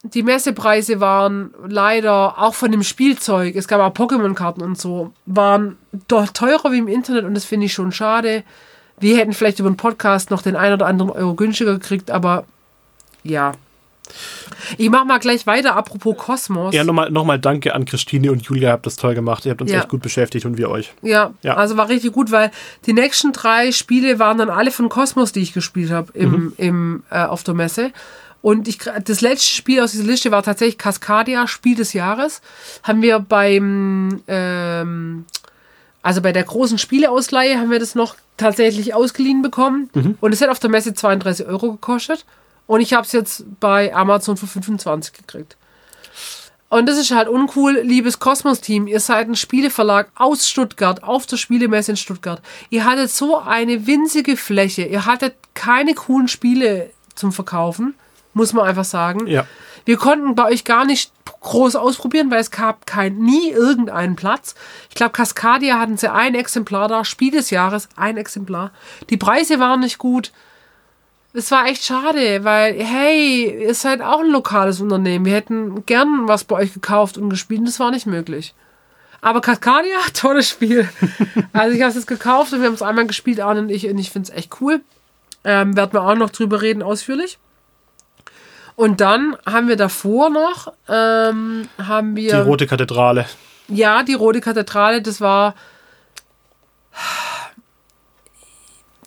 die Messepreise waren leider auch von dem Spielzeug, es gab auch Pokémon-Karten und so, waren doch teurer wie im Internet und das finde ich schon schade. Wir hätten vielleicht über einen Podcast noch den einen oder anderen Euro günstiger gekriegt, aber ja, ich mach mal gleich weiter, apropos Kosmos. Ja, nochmal noch mal danke an Christine und Julia, ihr habt das toll gemacht. Ihr habt uns ja. echt gut beschäftigt und wir euch. Ja, ja, also war richtig gut, weil die nächsten drei Spiele waren dann alle von Kosmos, die ich gespielt habe im, mhm. im, äh, auf der Messe. Und ich, das letzte Spiel aus dieser Liste war tatsächlich Cascadia, Spiel des Jahres. Haben wir beim ähm, Also bei der großen Spieleausleihe haben wir das noch tatsächlich ausgeliehen bekommen. Und es hat auf der Messe 32 Euro gekostet. Und ich habe es jetzt bei Amazon für 25 gekriegt. Und das ist halt uncool, liebes Kosmos-Team. Ihr seid ein Spieleverlag aus Stuttgart, auf der Spielemesse in Stuttgart. Ihr hattet so eine winzige Fläche. Ihr hattet keine coolen Spiele zum Verkaufen, muss man einfach sagen. Ja. Wir konnten bei euch gar nicht groß ausprobieren, weil es gab kein, nie irgendeinen Platz. Ich glaube, Cascadia hatten sie ein Exemplar da, Spiel des Jahres, ein Exemplar. Die Preise waren nicht gut. Es war echt schade, weil, hey, ihr seid auch ein lokales Unternehmen. Wir hätten gern was bei euch gekauft und gespielt und das war nicht möglich. Aber Cascadia, tolles Spiel. also ich habe es jetzt gekauft und wir haben es einmal gespielt, Arne und ich, und ich finde es echt cool. Ähm, werden wir auch noch drüber reden, ausführlich. Und dann haben wir davor noch, ähm, haben wir... Die Rote Kathedrale. Ja, die Rote Kathedrale, das war.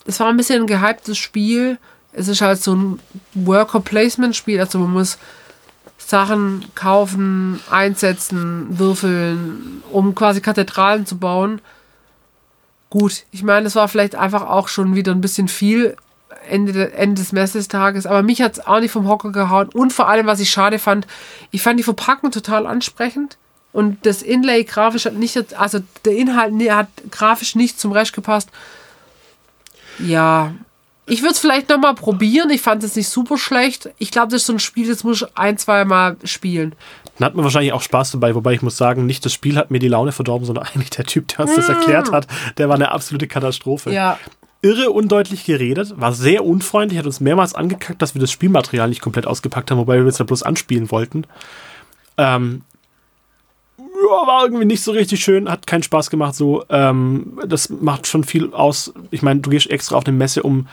Es war ein bisschen ein gehyptes Spiel. Es ist halt so ein Worker-Placement-Spiel. Also man muss Sachen kaufen, einsetzen, würfeln, um quasi Kathedralen zu bauen. Gut, ich meine, das war vielleicht einfach auch schon wieder ein bisschen viel Ende, de- Ende des Messestages, aber mich hat es auch nicht vom Hocker gehauen. Und vor allem, was ich schade fand, ich fand die Verpackung total ansprechend. Und das Inlay grafisch hat nicht, also der Inhalt hat grafisch nicht zum Rest gepasst. Ja, ich würde es vielleicht nochmal probieren. Ich fand es nicht super schlecht. Ich glaube, das ist so ein Spiel, das muss ich ein, zwei Mal spielen. Dann hat man wahrscheinlich auch Spaß dabei, wobei ich muss sagen, nicht das Spiel hat mir die Laune verdorben, sondern eigentlich der Typ, der uns das erklärt hat, der war eine absolute Katastrophe. Mm. Ja, Irre undeutlich geredet, war sehr unfreundlich, hat uns mehrmals angekackt, dass wir das Spielmaterial nicht komplett ausgepackt haben, wobei wir es ja bloß anspielen wollten. Ähm, ja, war irgendwie nicht so richtig schön, hat keinen Spaß gemacht so. Ähm, das macht schon viel aus. Ich meine, du gehst extra auf eine Messe, um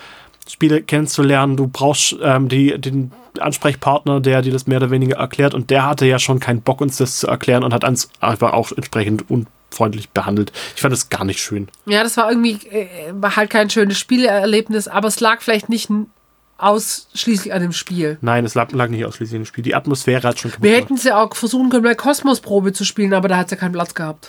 Spiele kennenzulernen. Du brauchst ähm, die, den Ansprechpartner, der dir das mehr oder weniger erklärt. Und der hatte ja schon keinen Bock, uns das zu erklären und hat uns einfach auch entsprechend unfreundlich behandelt. Ich fand das gar nicht schön. ja, das war irgendwie äh, war halt kein schönes Spielerlebnis, aber es lag vielleicht nicht ausschließlich an dem Spiel. Nein, es lag, lag nicht ausschließlich im Spiel. Die Atmosphäre hat schon kaputt Wir hätten sie auch versuchen können, bei Kosmos-Probe zu spielen, aber da hat sie keinen Platz gehabt.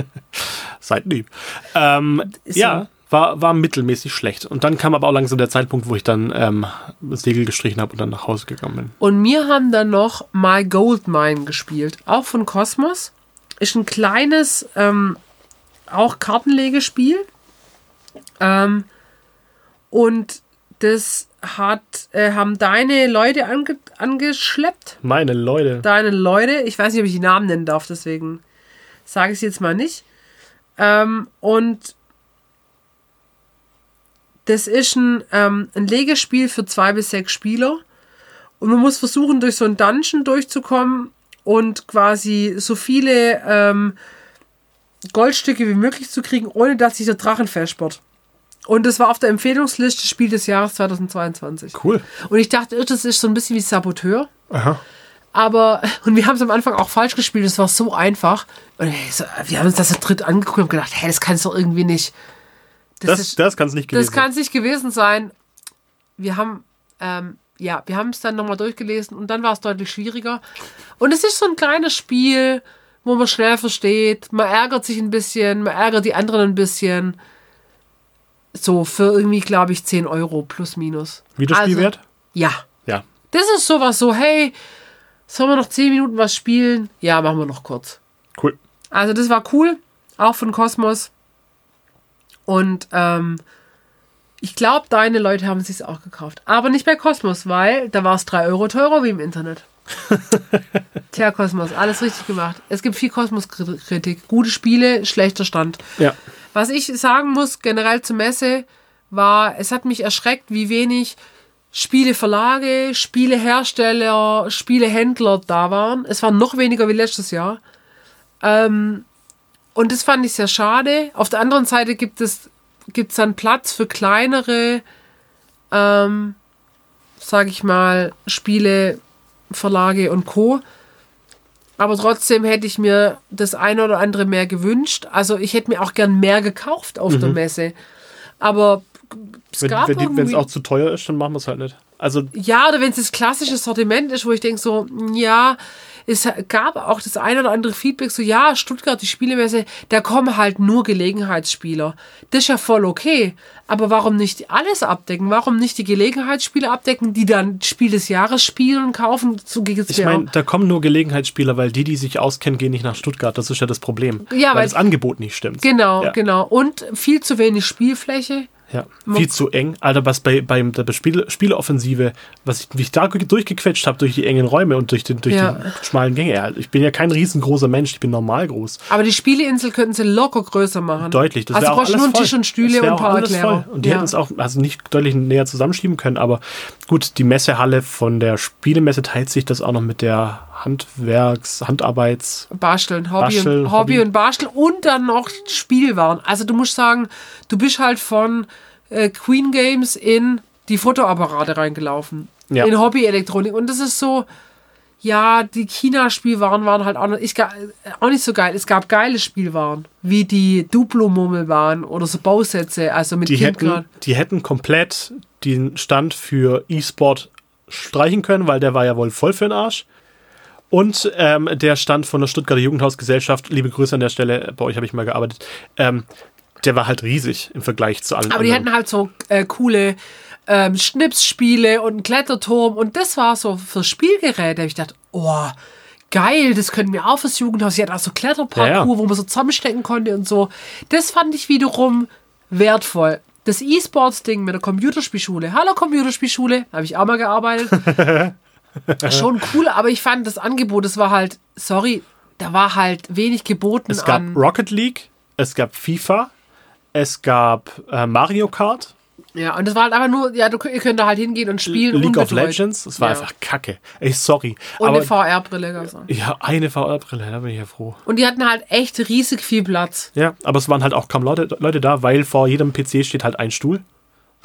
Seid lieb. Ähm, ja, war, war mittelmäßig schlecht. Und dann kam aber auch langsam der Zeitpunkt, wo ich dann ähm, Segel gestrichen habe und dann nach Hause gegangen bin. Und wir haben dann noch My Gold Mine gespielt, auch von Kosmos. Ist ein kleines, ähm, auch Kartenlegespiel. Ähm, und das hat, äh, haben deine Leute ange angeschleppt. Meine Leute. Deine Leute, ich weiß nicht, ob ich die Namen nennen darf, deswegen sage ich es jetzt mal nicht. Ähm, und das ist ein, ähm, ein Legespiel für zwei bis sechs Spieler. Und man muss versuchen, durch so ein Dungeon durchzukommen und quasi so viele ähm, Goldstücke wie möglich zu kriegen, ohne dass sich der Drachen versperrt. Und das war auf der Empfehlungsliste Spiel des Jahres 2022. Cool. Und ich dachte, das ist so ein bisschen wie Saboteur. Aha. Aber, und wir haben es am Anfang auch falsch gespielt, es war so einfach. Und wir haben uns das dritt angeguckt und gedacht, hey, das kann es doch irgendwie nicht. Das, ist- das kann es nicht gewesen das kann es nicht gewesen sein. Wir haben, ähm, ja, wir haben es dann nochmal durchgelesen und dann war es deutlich schwieriger. Und es ist so ein kleines Spiel, wo man schnell versteht. Man ärgert sich ein bisschen, man ärgert die anderen ein bisschen. So für irgendwie, glaube ich, 10 Euro plus minus. sein. Videospielwert? Ja. ja. Das ist sowas so, hey, sollen wir noch 10 Minuten was spielen? Ja, machen wir noch kurz. Cool. Also das war cool, auch von Kosmos. Und ähm, ich glaube, deine Leute haben es sich auch gekauft. Aber nicht bei Kosmos, weil da war es 3 Euro teurer wie im Internet. Tja, Kosmos, alles richtig gemacht. Es gibt viel Kosmos-Kritik. Gute Spiele, schlechter Stand. Ja. Was ich sagen muss, generell zur Messe, war, es hat mich erschreckt, wie wenig Spieleverlage, Spielehersteller, Spielehändler da waren. Es waren noch weniger wie letztes Jahr. Ähm, und das fand ich sehr schade. Auf der anderen Seite gibt es gibt's dann Platz für kleinere, ähm, sag ich mal, Spiele, Verlage und Co. Aber trotzdem hätte ich mir das eine oder andere mehr gewünscht. Also ich hätte mir auch gern mehr gekauft auf der Messe. Aber es Wenn gab es irgendwie- auch zu teuer ist, dann machen wir es halt nicht. Also Ja, oder wenn es das klassische Sortiment ist, wo ich denke so, ja, es gab auch das eine oder andere Feedback, so ja, Stuttgart, die Spielemesse, da kommen halt nur Gelegenheitsspieler. Das ist ja voll okay. Aber warum nicht alles abdecken? Warum nicht die Gelegenheitsspieler abdecken, die dann Spiel des Jahres spielen und kaufen? So geht's ich meine, da kommen nur Gelegenheitsspieler, weil die, die sich auskennen, gehen nicht nach Stuttgart. Das ist ja das Problem. Ja, weil weil- das Angebot nicht stimmt. Genau, Ja. genau. Und viel zu wenig Spielfläche. Ja, viel zu eng. Alter, was bei, bei der Spiel, Spieleoffensive, was ich, wie ich da durchgequetscht habe durch die engen Räume und durch, den, durch Ja. die schmalen Gänge. Ich bin ja kein riesengroßer Mensch, ich bin normal groß. Aber die Spieleinsel könnten sie locker größer machen. Deutlich. Das also brauchst du alles nur einen voll. Tisch und Stühle und ein paar Erklärer. voll. Und die Ja. hätten es auch also nicht deutlich näher zusammenschieben können, aber gut, die Messehalle von der Spielemesse teilt sich das auch noch mit der Handwerks-, Handarbeits-, Basteln, Hobby, Basteln, und, Hobby Hobby. und Basteln und dann noch Spielwaren. Also du musst sagen, du bist halt von äh, Queen Games in die Fotoapparate reingelaufen. Ja. In Hobby-Elektronik. Und das ist so, ja, die China-Spielwaren waren halt auch, noch, ich, auch nicht so geil. Es gab geile Spielwaren, wie die Duplo-Murmelbahn oder so Bausätze, also mit die hätten, die hätten komplett den Stand für E-Sport streichen können, weil der war ja wohl voll für den Arsch. Und ähm, der Stand von der Stuttgarter Jugendhausgesellschaft, liebe Grüße an der Stelle, bei euch habe ich mal gearbeitet, ähm, der war halt riesig im Vergleich zu allen Aber die anderen. hatten halt so äh, coole ähm, Schnipsspiele und einen Kletterturm und das war so für Spielgeräte. Ich dachte, oh, geil, das können wir auch fürs Jugendhaus. Sie hatten auch so Kletterparcours, Ja, ja. wo man so zusammenstecken konnte und so. Das fand ich wiederum wertvoll. Das E-Sports-Ding mit der Computerspielschule. Hallo Computerspielschule, habe ich auch mal gearbeitet. Schon cool, aber ich fand das Angebot, das war halt, sorry, da war halt wenig geboten es gab. Rocket League, es gab FIFA, es gab äh, Mario Kart, Ja, und das war halt einfach nur, ja, du, ihr könnt da halt hingehen und spielen. League of. Legends. Es war Ja. einfach kacke. Ey, sorry. Und aber eine VR-Brille gab's auch. ja, eine VR-Brille, da bin ich ja froh. Und die hatten halt echt riesig viel Platz. Ja, aber es waren halt auch kaum Leute, Leute da, weil vor jedem PC steht halt ein Stuhl.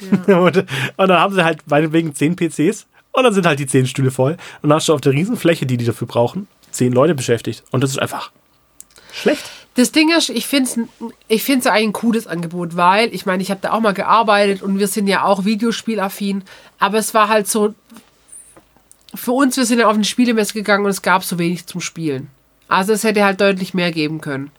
und, und dann haben sie halt meinetwegen zehn PCs und dann sind halt die zehn Stühle voll. Und dann hast du auf der Riesenfläche, die die dafür brauchen, zehn Leute beschäftigt. Und das ist einfach schlecht. Das Ding ist, ich finde es ich find's eigentlich ein cooles Angebot, weil, ich meine, ich habe da auch mal gearbeitet und wir sind ja auch Videospielaffin, aber es war halt so, für uns, wir sind ja auf eine Spielemesse gegangen und es gab so wenig zum Spielen. Also es hätte halt deutlich mehr geben können.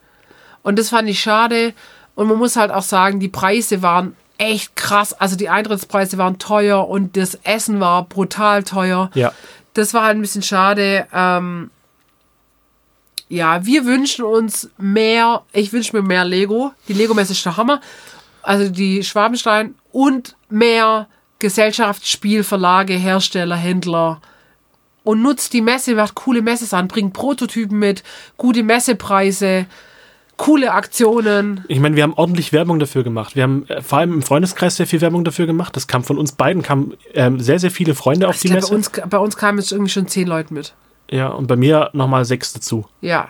Und das fand ich schade. Und man muss halt auch sagen, die Preise waren echt krass. Also die Eintrittspreise waren teuer und das Essen war brutal teuer. Ja. Das war halt ein bisschen schade. Ähm, ja, wir wünschen uns mehr, ich wünsche mir mehr Lego. Die Lego-Messe ist der Hammer. Also die Schwabenstein und mehr Gesellschaftsspielverlage, Hersteller, Händler. Und nutzt die Messe, macht coole Messes an, bringt Prototypen mit, gute Messepreise, coole Aktionen. Ich meine, wir haben ordentlich Werbung dafür gemacht. Wir haben äh, vor allem im Freundeskreis sehr viel Werbung dafür gemacht. Das kam von uns beiden, kamen ähm, sehr, sehr viele Freunde auf Ich die glaube, Messe. bei uns, bei uns kamen jetzt irgendwie schon zehn Leute mit. Ja, und bei mir nochmal sechs dazu. Ja.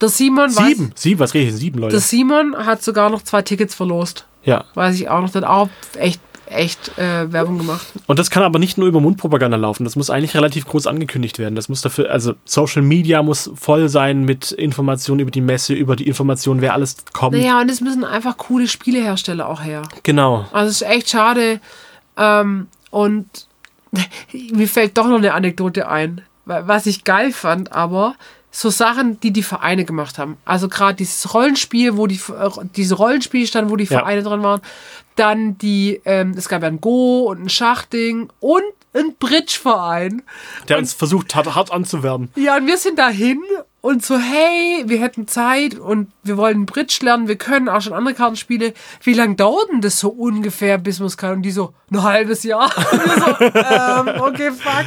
Der Simon, Sieben. Weiß, Sieben, was rede ich? Sieben Leute. der Simon hat sogar noch zwei Tickets verlost. ja. Weiß ich auch noch. Hat auch echt, echt äh, Werbung gemacht. Und das kann aber nicht nur über Mundpropaganda laufen. Das muss eigentlich relativ groß angekündigt werden. Das muss dafür, also Social Media muss voll sein mit Informationen über die Messe, über die Informationen, wer alles kommt. Naja, und es müssen einfach coole Spielehersteller auch her. Genau. Also es ist echt schade. Ähm, und mir fällt doch noch eine Anekdote ein, wa- was ich geil fand, aber so Sachen, die die Vereine gemacht haben. Also gerade dieses Rollenspiel, wo die äh, diese Rollenspiele stand, wo die Ja. Vereine drin waren. Dann die, ähm, es gab ja ein Go und ein Schachding und ein Bridge-Verein. Der uns versucht hat, hart anzuwerben. Ja, und wir sind dahin und so, hey, wir hätten Zeit und wir wollen Bridge lernen, wir können auch schon andere Kartenspiele. Wie lange dauert denn das so ungefähr, bis man es kann? Und die so, ein halbes Jahr. Und so, ähm, okay, fuck.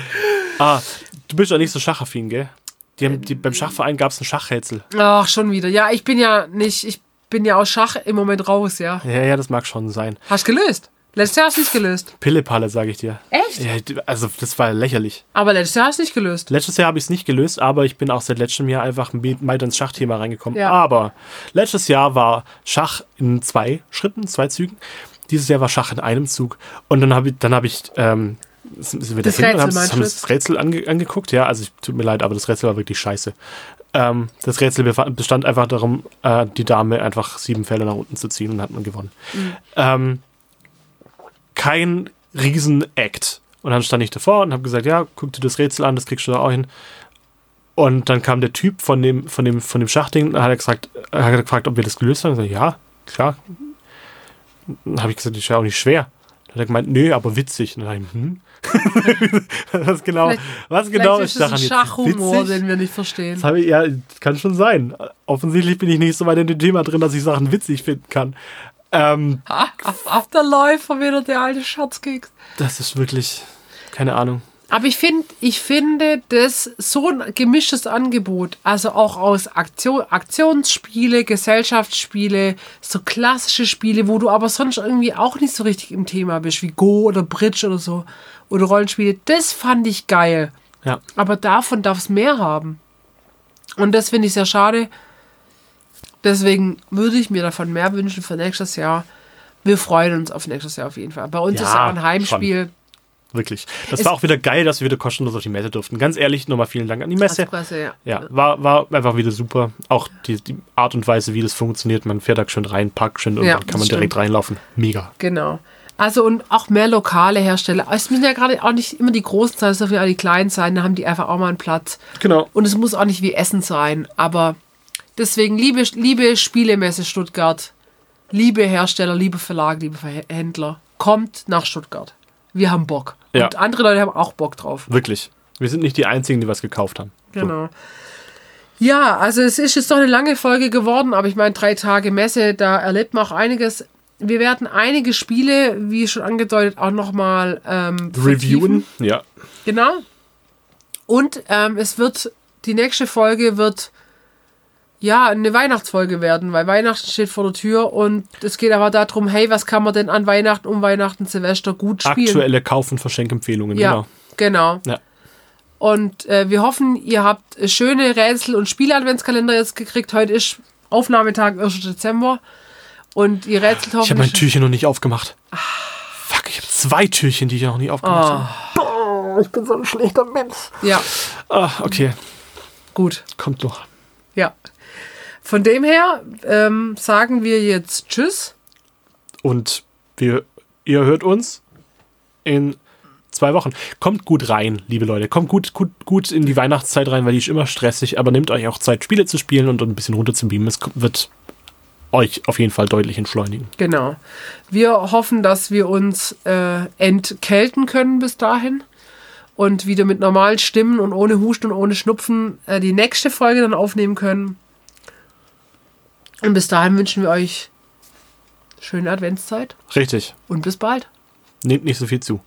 Ah, du bist ja nicht so schachaffin, gell? Die haben, die, beim Schachverein gab es ein Schachrätsel. Ach, schon wieder. Ja, ich bin ja nicht, ich bin ja aus Schach im Moment raus, ja. Ja, ja, das mag schon sein. Hast gelöst? Letztes Jahr hast du nicht gelöst. Pillepalle, sage ich dir. Echt? Ja, also, das war lächerlich. Aber letztes Jahr hast du nicht gelöst. Letztes Jahr habe ich es nicht gelöst, aber ich bin auch seit letztem Jahr einfach mit weiter ins Schachthema reingekommen. Ja. Aber letztes Jahr war Schach in zwei Schritten, zwei Zügen. Dieses Jahr war Schach in einem Zug. Und dann habe ich, dann habe ich, ähm, sind wir Das dahin und Rätsel haben, haben das Rätsel ange, angeguckt. Ja, also ich, tut mir leid, aber das Rätsel war wirklich scheiße. Ähm, das Rätsel bestand einfach darum, äh, die Dame einfach sieben Felder nach unten zu ziehen und hat man gewonnen. Mhm. Ähm, kein Riesen-Act. Und dann stand ich davor und habe gesagt, ja, guck dir das Rätsel an, das kriegst du da auch hin. Und dann kam der Typ von dem, von dem, von dem Schachding, und hat er gesagt, hat er gefragt, ob wir das gelöst haben. Ich gesagt, ja, klar. Dann habe ich gesagt, das ist ja auch nicht schwer. Dann hat er gemeint, nö, aber witzig. Und dann ich, hm. was genau, Vielleicht- was genau ist ist daran ein jetzt Schachhumor, witzig? den wir nicht verstehen. Das ich, ja, kann schon sein. Offensichtlich bin ich nicht so weit in dem Thema drin, dass ich Sachen witzig finden kann. Ähm, Ah, auf, auf der Läufer wieder der alte Scherzkeks. das ist wirklich, keine Ahnung. Aber ich finde, ich finde das so ein gemischtes Angebot, also auch aus Aktion, Aktionsspiele, Gesellschaftsspiele, so klassische Spiele, wo du aber sonst irgendwie auch nicht so richtig im Thema bist, wie Go oder Bridge oder so, oder Rollenspiele, das fand ich geil. Ja, Aber davon darf es mehr haben. Und das finde ich sehr schade. Deswegen würde ich mir davon mehr wünschen für nächstes Jahr. Wir freuen uns auf nächstes Jahr auf jeden Fall. Bei uns Ja, ist ja auch ein Heimspiel. wirklich. Das Es- war auch wieder geil, dass wir wieder kostenlos auf die Messe durften. Ganz ehrlich, nochmal vielen Dank an die Messe. Presse, ja. Ja, war, war einfach wieder super. Auch die, die Art und Weise, wie das funktioniert. Man fährt da schön rein, parkt schön und Ja, dann kann man direkt stimmt. reinlaufen. Mega. Genau. Also und auch mehr lokale Hersteller. Es müssen ja gerade auch nicht immer die großen sein, es dürfen ja auch die kleinen sein, da haben die einfach auch mal einen Platz. Genau. Und es muss auch nicht wie Essen sein, aber deswegen liebe, liebe Spielemesse Stuttgart, liebe Hersteller, liebe Verlage, liebe Händler, kommt nach Stuttgart. Wir haben Bock. Ja. Und andere Leute haben auch Bock drauf. Wirklich. Wir sind nicht die Einzigen, die was gekauft haben. So. Genau. Ja, also es ist jetzt doch eine lange Folge geworden, aber ich meine, drei Tage Messe, da erlebt man auch einiges. Wir werden einige Spiele, wie schon angedeutet, auch nochmal ähm, Reviewen. Ja. Genau. Und ähm, es wird, die nächste Folge wird ja eine Weihnachtsfolge werden, weil Weihnachten steht vor der Tür und es geht aber darum, hey, was kann man denn an Weihnachten, um Weihnachten, Silvester gut spielen? Aktuelle Kauf- und Verschenkempfehlungen. Ja, Genau. genau. Ja. Und äh, wir hoffen, ihr habt schöne Rätsel- und Spiele-Adventskalender jetzt gekriegt. Heute ist Aufnahmetag 1. Dezember. Und ihr rätselt Ich habe mein Türchen noch nicht aufgemacht. Fuck, ich habe zwei Türchen, die ich noch nie aufgemacht habe. Oh, ich bin so ein schlechter Mensch. Ja, Ah, okay, gut. kommt noch. Ja. Von dem her ähm, sagen wir jetzt Tschüss. Und wir, ihr hört uns in zwei Wochen. Kommt gut rein, liebe Leute. Kommt gut, gut, gut in die Weihnachtszeit rein, weil die ist immer stressig, aber nehmt euch auch Zeit, Spiele zu spielen und ein bisschen runter zu beamen. Es wird euch auf jeden Fall deutlich entschleunigen. Genau. Wir hoffen, dass wir uns äh, entkälten können bis dahin und wieder mit normalen Stimmen und ohne Husten und ohne Schnupfen äh, die nächste Folge dann aufnehmen können. Und bis dahin wünschen wir euch schöne Adventszeit Richtig. und bis bald. Nehmt nicht so viel zu.